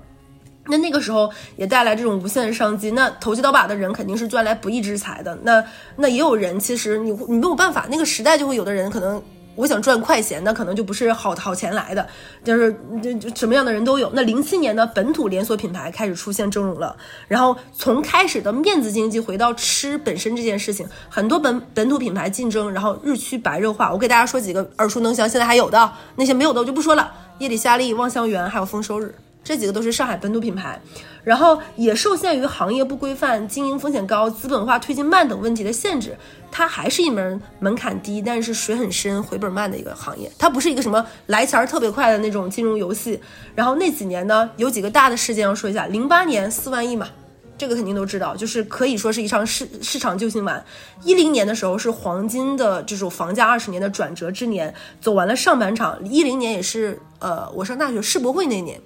那那个时候也带来这种无限的商机，那投机倒把的人肯定是赚来不义之财的。那那也有人，其实你你没有办法，那个时代就会有的人可能我想赚快钱，那可能就不是好好钱来的，就是就什么样的人都有。那零七年呢，本土连锁品牌开始出现峥嵘了，然后从开始的面子经济回到吃本身这件事情，很多本本土品牌竞争，然后日趋白热化。我给大家说几个耳熟能详，现在还有的那些没有的我就不说了，叶里夏利、望香园还有丰收日。这几个都是上海本土品牌，然后也受限于行业不规范、经营风险高、资本化推进慢等问题的限制，它还是一门门槛低，但是水很深、回本慢的一个行业。它不是一个什么来钱儿特别快的那种金融游戏。然后那几年呢，有几个大的事件要说一下。零八年四万亿嘛，这个肯定都知道，就是可以说是一场市市场救星丸。一零年的时候是黄金的这种房价二十年的转折之年，走完了上半场。一零年也是呃，我上大学世博会那年。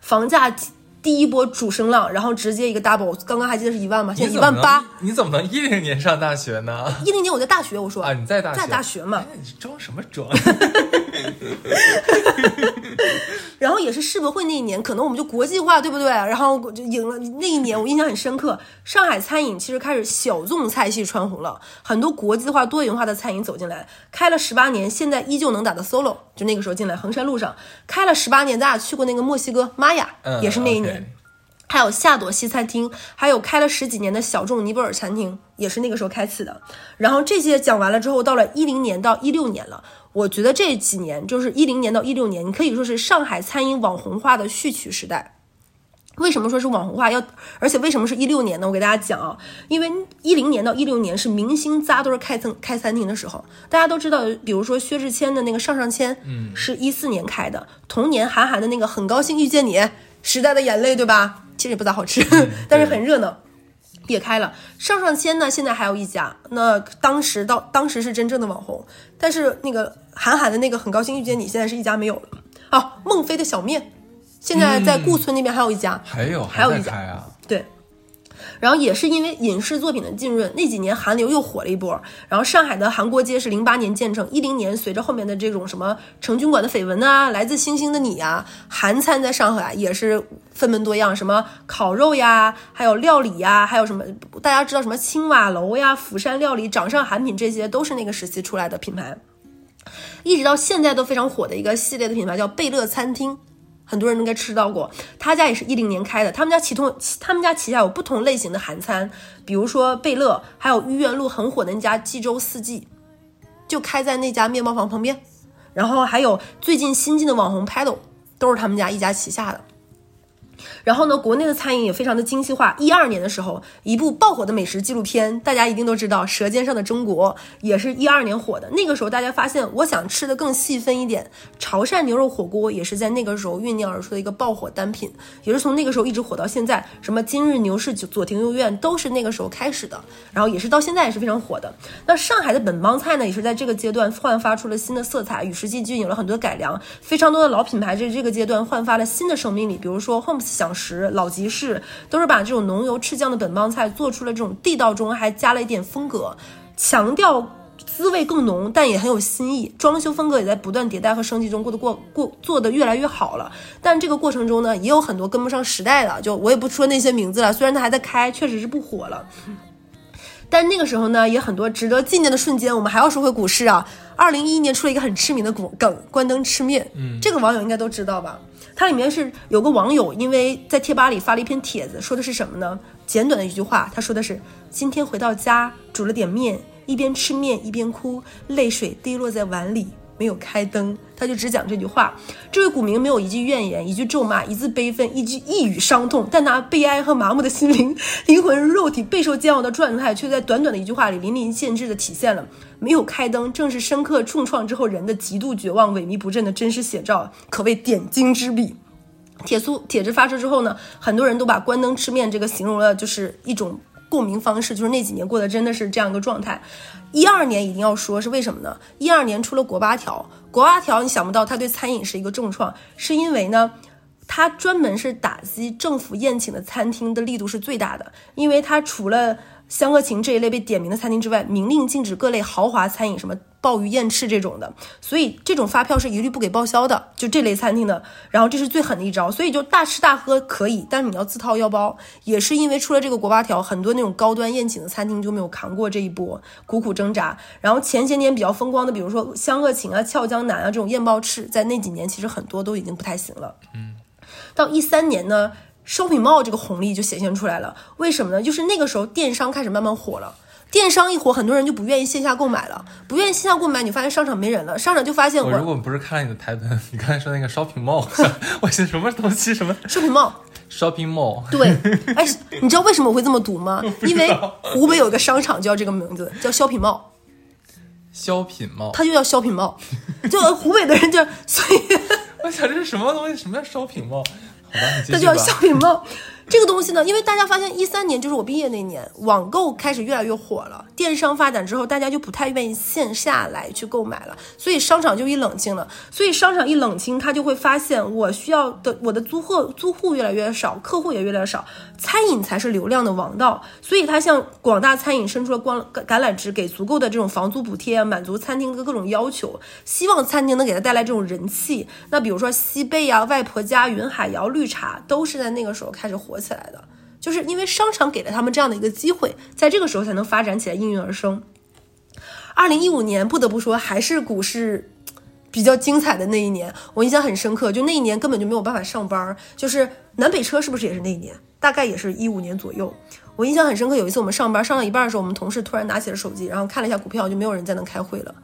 房价第一波主升浪，然后直接一个 double，刚刚还记得是一万吗？现在一万八。你怎么能一零年上大学呢？一零年我在大学，我说啊，你在大在大学嘛？哎，你装什么装？然后也是世博会那一年，可能我们就国际化，对不对？然后就赢了那一年，我印象很深刻。上海餐饮其实开始小众菜系穿红了，很多国际化、多元化的餐饮走进来，开了十八年，现在依旧能打的 solo，就那个时候进来，衡山路上开了十八年，咱俩去过那个墨西哥玛雅，嗯也是那一年。还有夏朵西餐厅，还有开了十几年的小众尼泊尔餐厅，也是那个时候开启的。然后这些讲完了之后，到了一零年到一六年了，我觉得这几年就是一零年到一六年，你可以说是上海餐饮网红化的序曲时代。为什么说是网红化？要而且为什么是一六年呢？我给大家讲啊，因为一零年到一六年是明星扎堆儿开餐开餐厅的时候，大家都知道，比如说薛之谦的那个上上签，嗯，是一四年开的，同年韩寒的那个很高兴遇见你，时代的眼泪，对吧？其实也不咋好吃，但是很热闹。也开了上上签呢，现在还有一家。那当时到当时是真正的网红，但是那个韩寒的那个很高兴遇见你，现在是一家没有了。哦，孟非的小面，现在在顾村那边还有一家。还有还有一家啊？对，然后也是因为影视作品的浸润，那几年韩流又火了一波。然后上海的韩国街是零八年建成，一零年随着后面的这种什么成军馆的绯闻啊，来自星星的你呀、韩餐在上海也是分门多样，什么烤肉呀，还有料理呀，还有什么大家知道什么青瓦楼呀、釜山料理、掌上韩品，这些都是那个时期出来的品牌。一直到现在都非常火的一个系列的品牌叫贝乐餐厅，很多人应该吃到过。他家也是一零年开的，他们家其同他们家旗下有不同类型的韩餐，比如说贝乐，还有愚园路很火的那家济州四季，就开在那家面包房旁边。然后还有最近新进的网红 Paddle，都是他们家一家旗下的。然后呢，国内的餐饮也非常的精细化。一二年的时候，一部爆火的美食纪录片，大家一定都知道《舌尖上的中国》，也是一二年火的。那个时候，大家发现，我想吃的更细分一点，潮汕牛肉火锅也是在那个时候酝酿而出的一个爆火单品，也是从那个时候一直火到现在。什么今日牛市、左庭右院都是那个时候开始的，然后也是到现在也是非常火的。那上海的本帮菜呢，也是在这个阶段焕发出了新的色彩，与时俱进，有了很多改良。非常多的老品牌在这个阶段焕发了新的生命力，比如说 Homes 享食、老集市，都是把这种浓油赤酱的本帮菜做出了这种地道中还加了一点风格，强调。滋味更浓，但也很有新意。装修风格也在不断迭代和升级中，过得过过做得越来越好了。但这个过程中呢，也有很多跟不上时代的，就我也不说那些名字了。虽然它还在开，确实是不火了。但那个时候呢，也很多值得纪念的瞬间。我们还要说回股市啊，二零一一年出了一个很知名的梗梗“关灯吃面”，嗯，这个网友应该都知道吧？它里面是有个网友因为在贴吧里发了一篇帖子，说的是什么呢？简短的一句话，他说的是：今天回到家煮了点面，一边吃面一边哭，泪水滴落在碗里。没有开灯，他就只讲这句话。这位股民没有一句怨言，一句咒骂，一字悲愤，一句一语伤痛，但那悲哀和麻木的心灵、灵魂、肉体备受煎熬的状态，却在短短的一句话里淋漓尽致地体现了。没有开灯，正是深刻重创之后人的极度绝望、萎靡不振的真实写照，可谓点睛之笔。帖速帖子发出之后呢，很多人都把关灯吃面这个形容了，就是一种共鸣方式，就是那几年过得真的是这样一个状态。一二年一定要说是为什么呢？一二年出了国八条，国八条你想不到它对餐饮是一个重创，是因为呢。它专门是打击政府宴请的餐厅的力度是最大的，因为它除了香客情这一类被点名的餐厅之外，明令禁止各类豪华餐饮，什么鲍鱼燕翅这种的，所以这种发票是一律不给报销的，就这类餐厅的。然后这是最狠的一招，所以就大吃大喝可以，但是你要自掏腰包。也是因为出了这个国八条，很多那种高端宴请的餐厅就没有扛过这一波，苦苦挣扎。然后前些年比较风光的，比如说湘鄂情啊、俏江南啊这种燕鲍翅，在那几年其实很多都已经不太行了。嗯，到一三年呢。shopping mall 这个红利就显现出来了，为什么呢？就是那个时候电商开始慢慢火了，电商一火，很多人就不愿意线下购买了，不愿意线下购买，你发现商场没人了，商场就发现我如果不是看了你的台本，你刚才说那个 shopping mall，我寻什么东西什么 shopping mall。shopping mall，对，哎，你知道为什么我会这么读吗？因为湖北有一个商场叫这个名字，叫 shopping mall，消品 mall，它就叫 shopping mall，就湖北的人就所以。我想这是什么东西？什么叫 shopping mall？好吧，它叫续吧。小品帽。这个东西呢，因为大家发现一三年就是我毕业那年，网购开始越来越火了，电商发展之后，大家就不太愿意线下来去购买了，所以商场就一冷清了。所以商场一冷清，他就会发现我需要的我的租客租户越来越少，客户也越来越少，餐饮才是流量的王道。所以他向广大餐饮伸出了光橄榄枝，给足够的这种房租补贴，满足餐厅的各种要求，希望餐厅能给他带来这种人气。那比如说西贝啊、外婆家、云海肴、绿茶，都是在那个时候开始火起来的。就是因为商场给了他们这样的一个机会，在这个时候才能发展起来，应运而生。二零一五年，不得不说还是股市比较精彩的那一年，我印象很深刻。就那一年根本就没有办法上班，就是南北车是不是也是那一年？大概也是一五年左右。我印象很深刻，有一次我们上班上到一半的时候，我们同事突然拿起了手机，然后看了一下股票，就没有人再能开会了。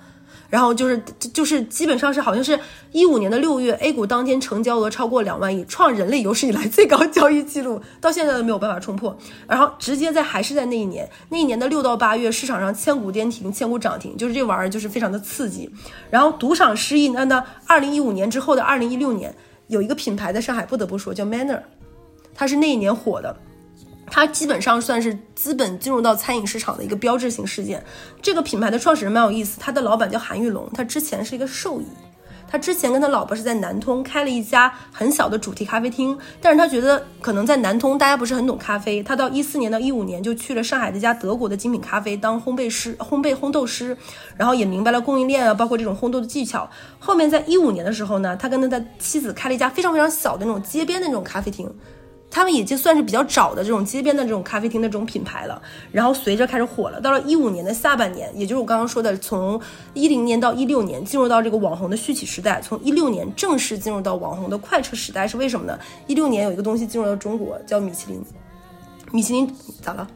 然后就是就是基本上是好像是一五年的六月，A 股当天成交额超过两万亿，创人类有史以来最高交易记录，到现在都没有办法冲破。然后直接在还是在那一年，那一年的六到八月，市场上千股跌停，千股涨停，就是这玩意儿就是非常的刺激。然后赌场失意，那那，二零一五年之后的二零一六年，有一个品牌在上海不得不说叫 Manner，它是那一年火的。它基本上算是资本进入到餐饮市场的一个标志性事件。这个品牌的创始人蛮有意思，他的老板叫韩玉龙，他之前是一个兽医。他之前跟他老婆是在南通开了一家很小的主题咖啡厅，但是他觉得可能在南通大家不是很懂咖啡，他到一四年到一五年就去了上海的一家德国的精品咖啡当烘焙师、烘焙烘豆师，然后也明白了供应链啊，包括这种烘豆的技巧。后面在一五年的时候呢，他跟他的妻子开了一家非常非常小的那种街边的那种咖啡厅。他们已经算是比较早的这种街边的这种咖啡厅的这种品牌了，然后随着开始火了。到了一五年的下半年，也就是我刚刚说的，从一零年到一六年进入到这个网红的续起时代，从一六年正式进入到网红的快车时代，是为什么呢？一六年有一个东西进入到中国，叫米其林。米其林咋了？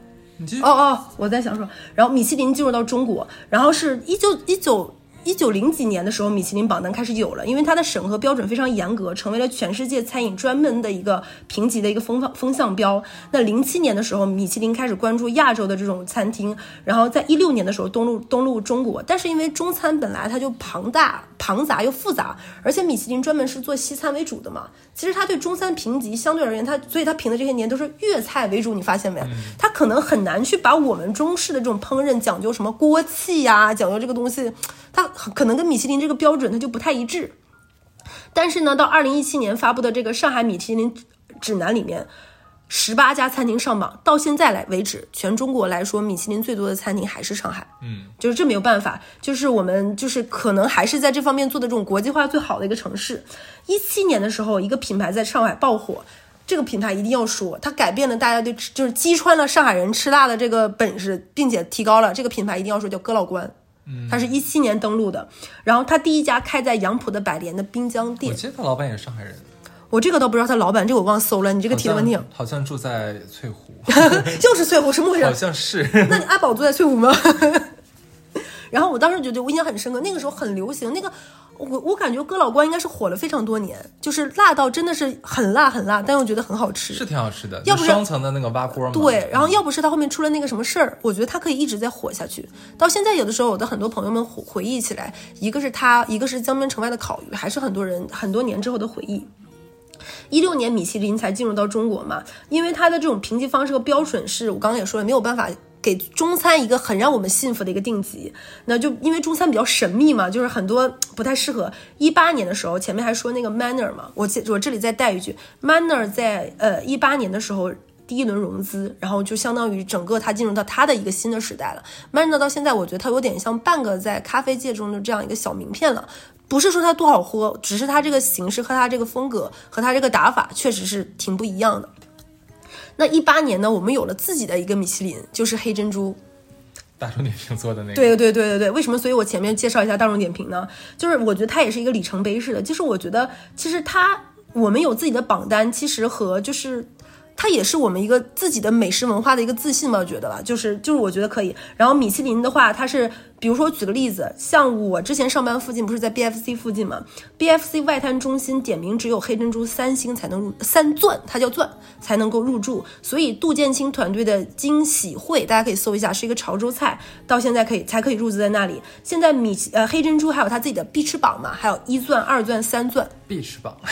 哦哦，我在想说，然后米其林进入到中国，然后是一九一九一九零几年的时候，米其林榜单开始有了，因为它的审核标准非常严格，成为了全世界餐饮专门的一个评级的一个风风向标。那零七年的时候，米其林开始关注亚洲的这种餐厅，然后在一六年的时候登陆登陆中国，但是因为中餐本来它就庞大、庞杂又复杂，而且米其林专门是做西餐为主的嘛，其实它对中餐评级相对而言，它所以它评的这些年都是粤菜为主，你发现没？它可能很难去把我们中式的这种烹饪讲究什么锅气呀、讲究这个东西，它可能跟米其林这个标准它就不太一致。但是呢，到二零一七年发布的这个上海米其林指南里面，十八家餐厅上榜，到现在来为止，全中国来说，米其林最多的餐厅还是上海。嗯，就是这没有办法，就是我们就是可能还是在这方面做的这种国际化最好的一个城市。一七年的时候，一个品牌在上海爆火。这个品牌一定要说，它改变了大家对，就是击穿了上海人吃辣的这个本事，并且提高了这个品牌一定要说叫哥老关，它是一七年登陆的，然后他第一家开在杨浦的百联的滨江店我，记得他老板也是上海人，我这个倒不知道他老板，这个我忘搜了，你这个提的问题好像住在翠湖，就是翠湖，什么回好？像是。那你阿宝住在翠湖吗？然后我当时觉得我印象很深刻，那个时候很流行那个，我我感觉哥老关应该是火了非常多年，就是辣到真的是很辣很辣，但又觉得很好吃。是挺好吃的，要不是双层的那个挖锅嘛。对，然后要不是他后面出了那个什么事儿，我觉得他可以一直在火下去。到现在，有的时候我的很多朋友们回回忆起来，一个是他，一个是江边城外的烤鱼，还是很多人很多年之后的回忆。一六年米其林才进入到中国嘛，因为它的这种评级方式和标准是我刚刚也说了，没有办法给中餐一个很让我们信服的一个定级。那就因为中餐比较神秘嘛，就是很多不太适合。一八年的时候，前面还说那个 Manner 嘛，我我这里再带一句，Manner 在呃一八年的时候第一轮融资，然后就相当于整个它进入到它的一个新的时代了。Manner 到现在，我觉得它有点像半个在咖啡界中的这样一个小名片了。不是说它多好喝，只是它这个形式和它这个风格和它这个打法确实是挺不一样的。那一八年呢，我们有了自己的一个米其林，就是黑珍珠。大众点评做的那个，对对对对对，为什么？所以我前面介绍一下大众点评呢？就是我觉得它也是一个里程碑式的。就是我觉得，其实它我们有自己的榜单，其实和就是。它也是我们一个自己的美食文化的一个自信吧，我觉得吧，就是就是我觉得可以。然后米其林的话，它是比如说举个例子，像我之前上班附近不是在 BFC 附近嘛，BFC 外滩中心点名只有黑珍珠三星才能入三钻，它叫钻才能够入住。所以杜建清团队的惊喜会，大家可以搜一下，是一个潮州菜，到现在可以才可以入驻在那里。现在米其呃黑珍珠还有它自己的必吃榜嘛，还有一钻、二钻、三钻。必吃榜。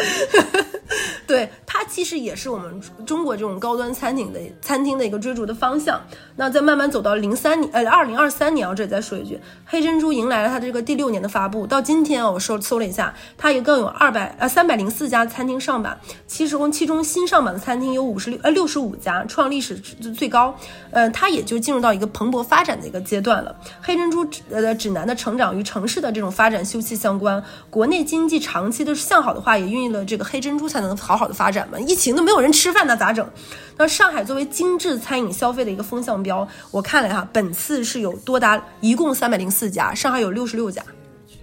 对它其实也是我们中国这种高端餐厅的餐厅的一个追逐的方向。那再慢慢走到零三年，呃，二零二三年，我这里再说一句，黑珍珠迎来了它这个第六年的发布。到今天啊，我搜搜了一下，它一共有二百呃三百零四家餐厅上榜，其中其中新上榜的餐厅有五十六呃六十五家，创历史最高。呃，它也就进入到一个蓬勃发展的一个阶段了。黑珍珠指呃指南的成长与城市的这种发展休戚相关，国内经济长期的向好的话，也孕育了这个黑珍珠才能好好的发展嘛。疫情都没有人吃饭，那咋整？那上海作为精致餐饮消费的一个风向标，我看了哈，本次是有多达一共三百零四家，上海有六十六家，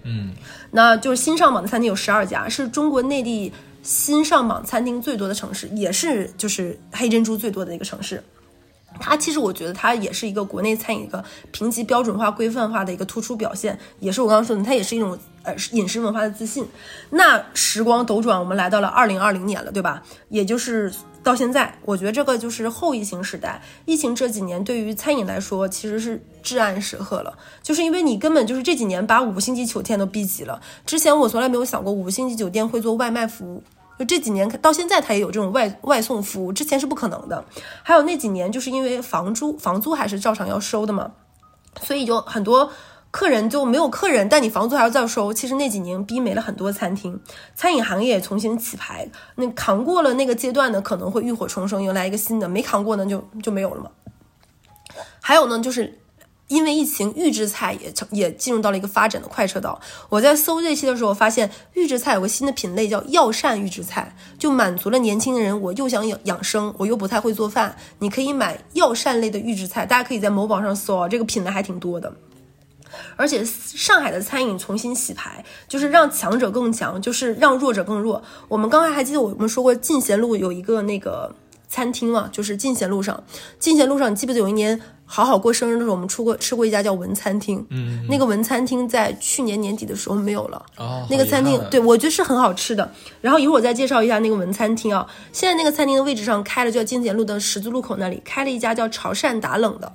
嗯，那就是新上榜的餐厅有十二家，是中国内地新上榜餐厅最多的城市，也是就是黑珍珠最多的一个城市。它其实我觉得它也是一个国内餐饮一个评级标准化、规范化的一个突出表现，也是我刚刚说的，它也是一种呃饮食文化的自信。那时光斗转，我们来到了二零二零年了，对吧？也就是到现在，我觉得这个就是后疫情时代。疫情这几年对于餐饮来说，其实是至暗时刻了，就是因为你根本就是这几年把五星级酒店都逼急了。之前我从来没有想过五星级酒店会做外卖服务。就这几年到现在，它也有这种外外送服务，之前是不可能的。还有那几年，就是因为房租房租还是照常要收的嘛，所以就很多客人就没有客人，但你房租还要再收。其实那几年逼没了很多餐厅，餐饮行业重新起牌。那扛过了那个阶段呢，可能会浴火重生，迎来一个新的；没扛过呢，就就没有了嘛。还有呢，就是。因为疫情，预制菜也成也进入到了一个发展的快车道。我在搜这期的时候，发现预制菜有个新的品类叫药膳预制菜，就满足了年轻人，我又想养养生，我又不太会做饭，你可以买药膳类的预制菜，大家可以在某宝上搜，这个品类还挺多的。而且上海的餐饮重新洗牌，就是让强者更强，就是让弱者更弱。我们刚才还记得我们说过，进贤路有一个那个餐厅嘛，就是进贤路上，进贤路上，你记不记得有一年？好好过生日的时候，我们出过吃过一家叫文餐厅，嗯，那个文餐厅在去年年底的时候没有了。哦，那个餐厅对我觉得是很好吃的。然后一会儿我再介绍一下那个文餐厅啊。现在那个餐厅的位置上开了，就在金钱路的十字路口那里开了一家叫潮汕打冷的。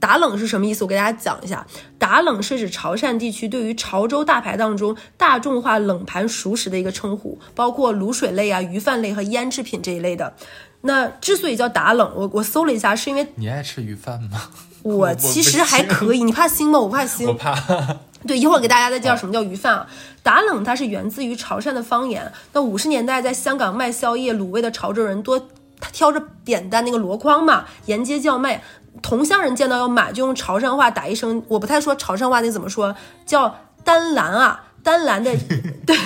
打冷是什么意思？我给大家讲一下。打冷是指潮汕地区对于潮州大排档中大众化冷盘熟食的一个称呼，包括卤水类啊、鱼饭类和腌制品这一类的。那之所以叫打冷，我我搜了一下，是因为你爱吃鱼饭吗？我其实还可以。你怕腥吗？我怕腥。我怕。对，一会儿给大家再介绍什么叫鱼饭啊。打冷它是源自于潮汕的方言。那五十年代在香港卖宵夜卤味的潮州人多，他挑着扁担那个箩筐嘛，沿街叫卖。同乡人见到要买，就用潮汕话打一声，我不太说潮汕话，那怎么说？叫丹兰啊，丹兰的，对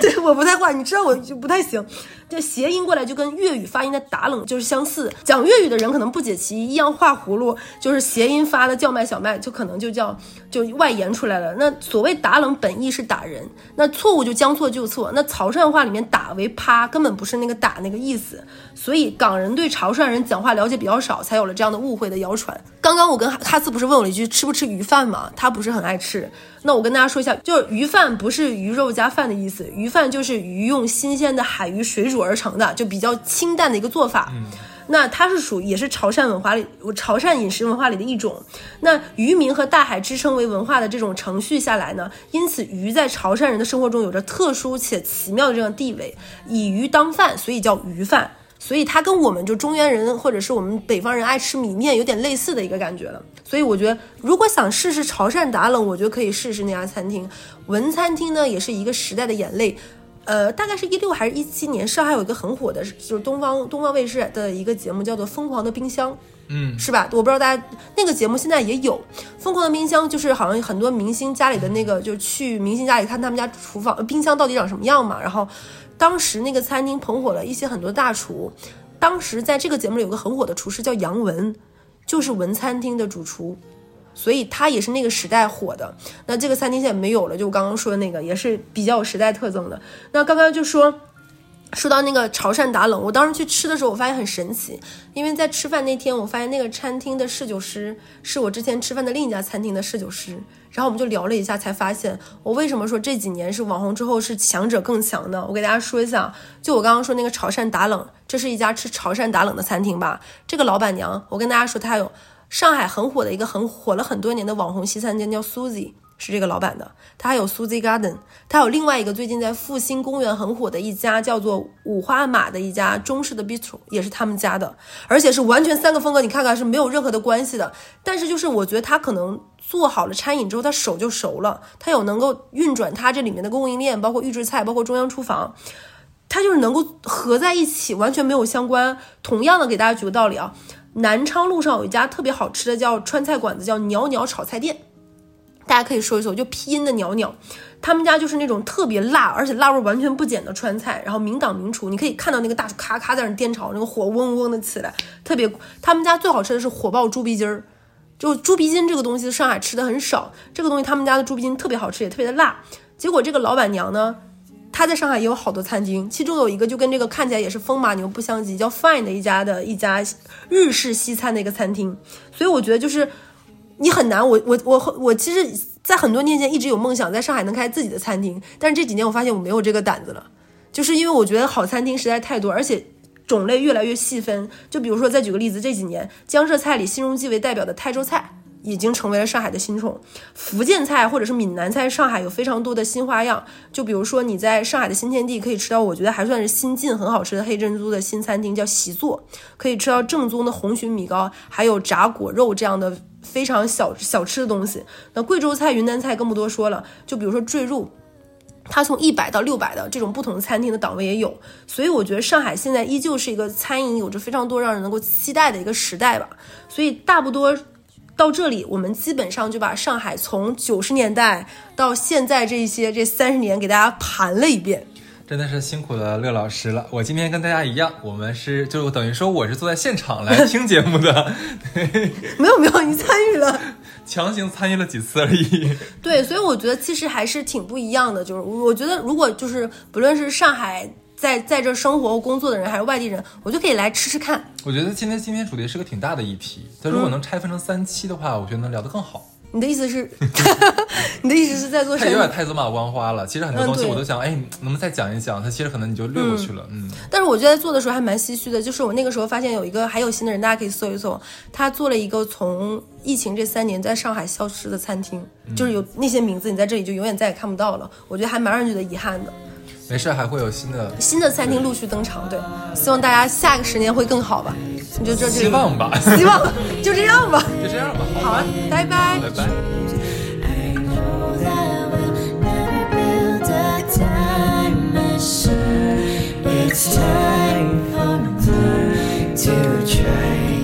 对，我不太会，你知道我就不太行。这谐音过来就跟粤语发音的打冷就是相似。讲粤语的人可能不解其意，一样画葫芦，就是谐音发的叫卖小麦，就可能就叫就外延出来了。那所谓打冷本意是打人，那错误就将错就错。那潮汕话里面打为趴，根本不是那个打那个意思。所以港人对潮汕人讲话了解比较少，才有了这样的误会的谣传。刚刚我跟哈斯不是问我了一句吃不吃鱼饭吗？他不是很爱吃。那我跟大家说一下，就是鱼饭不是鱼肉加饭的意思，鱼饭就是鱼用新鲜的海鱼水煮而成的，就比较清淡的一个做法。那它是属于也是潮汕文化里潮汕饮食文化里的一种。那渔民和大海支撑为文化的这种程序下来呢，因此鱼在潮汕人的生活中有着特殊且奇妙的这样地位，以鱼当饭，所以叫鱼饭。所以它跟我们就中原人或者是我们北方人爱吃米面有点类似的一个感觉了。所以我觉得，如果想试试潮汕打冷，我觉得可以试试那家餐厅。文餐厅呢，也是一个时代的眼泪。呃，大概是一六还是一七年，上海有一个很火的，就是东方东方卫视的一个节目，叫做《疯狂的冰箱》。嗯，是吧？我不知道大家那个节目现在也有《疯狂的冰箱》，就是好像很多明星家里的那个，就去明星家里看他们家厨房、呃冰箱到底长什么样嘛。然后当时那个餐厅捧火了一些很多大厨，当时在这个节目里有个很火的厨师叫杨文，就是文餐厅的主厨。所以它也是那个时代火的。那这个餐厅现在没有了，就我刚刚说的那个，也是比较有时代特征的。那刚刚就说。说到那个潮汕打冷，我当时去吃的时候，我发现很神奇，因为在吃饭那天，我发现那个餐厅的侍酒师是我之前吃饭的另一家餐厅的侍酒师，然后我们就聊了一下，才发现我为什么说这几年是网红之后是强者更强呢？我给大家说一下，就我刚刚说那个潮汕打冷，这是一家吃潮汕打冷的餐厅吧？这个老板娘，我跟大家说，她有上海很火的一个很火了很多年的网红西餐店，叫 Suzy。是这个老板的，他还有 Suzy Garden，他有另外一个最近在复兴公园很火的一家叫做五花马的一家中式的 bistro，也是他们家的，而且是完全三个风格，你看看是没有任何的关系的。但是就是我觉得他可能做好了餐饮之后，他手就熟了，他有能够运转他这里面的供应链，包括预制菜，包括中央厨房，他就是能够合在一起，完全没有相关。同样的，给大家举个道理啊，南昌路上有一家特别好吃的叫川菜馆子，叫袅袅炒菜店。大家可以说一说，就拼音的袅袅，他们家就是那种特别辣，而且辣味完全不减的川菜，然后名档名厨，你可以看到那个大厨咔咔在那颠炒，那个火嗡嗡的起来，特别。他们家最好吃的是火爆猪鼻筋儿，就猪鼻筋这个东西，上海吃的很少，这个东西他们家的猪鼻筋特别好吃，也特别的辣。结果这个老板娘呢，他在上海也有好多餐厅，其中有一个就跟这个看起来也是风马牛不相及，叫 Fine 的一家的一家日式西餐的一个餐厅，所以我觉得就是。你很难，我我我我其实，在很多年前一直有梦想在上海能开自己的餐厅，但是这几年我发现我没有这个胆子了，就是因为我觉得好餐厅实在太多，而且种类越来越细分。就比如说，再举个例子，这几年江浙菜里新荣记为代表的泰州菜已经成为了上海的新宠，福建菜或者是闽南菜，上海有非常多的新花样。就比如说你在上海的新天地可以吃到，我觉得还算是新晋很好吃的黑珍珠的新餐厅，叫习作，可以吃到正宗的红鲟米糕，还有炸果肉这样的。非常小小吃的东西，那贵州菜、云南菜更不多说了。就比如说坠入，它从一百到六百的这种不同餐厅的档位也有。所以我觉得上海现在依旧是一个餐饮有着非常多让人能够期待的一个时代吧。所以大不多到这里，我们基本上就把上海从九十年代到现在这些这三十年给大家盘了一遍。真的是辛苦了乐老师了。我今天跟大家一样，我们是就等于说我是坐在现场来听节目的，没有没有，你参与了，强行参与了几次而已。对，所以我觉得其实还是挺不一样的。就是我觉得，如果就是不论是上海在在这生活工作的人，还是外地人，我就可以来吃吃看。我觉得今天今天主题是个挺大的议题，但如果能拆分成三期的话，我觉得能聊得更好。你的意思是，你的意思是在做？它有点太走马观花了。其实很多东西我都想，哎，能不能再讲一讲？它其实可能你就略过去了。嗯。但是我觉得做的时候还蛮唏嘘的，就是我那个时候发现有一个还有新的人，大家可以搜一搜，他做了一个从疫情这三年在上海消失的餐厅，就是有那些名字，你在这里就永远再也看不到了。我觉得还蛮让人觉得遗憾的。没事，还会有新的新的餐厅陆续登场。对，希望大家下个十年会更好吧。你就这、这，希望吧，希望，就这样吧，就这样吧。好，好拜拜，拜拜。It's time for me to try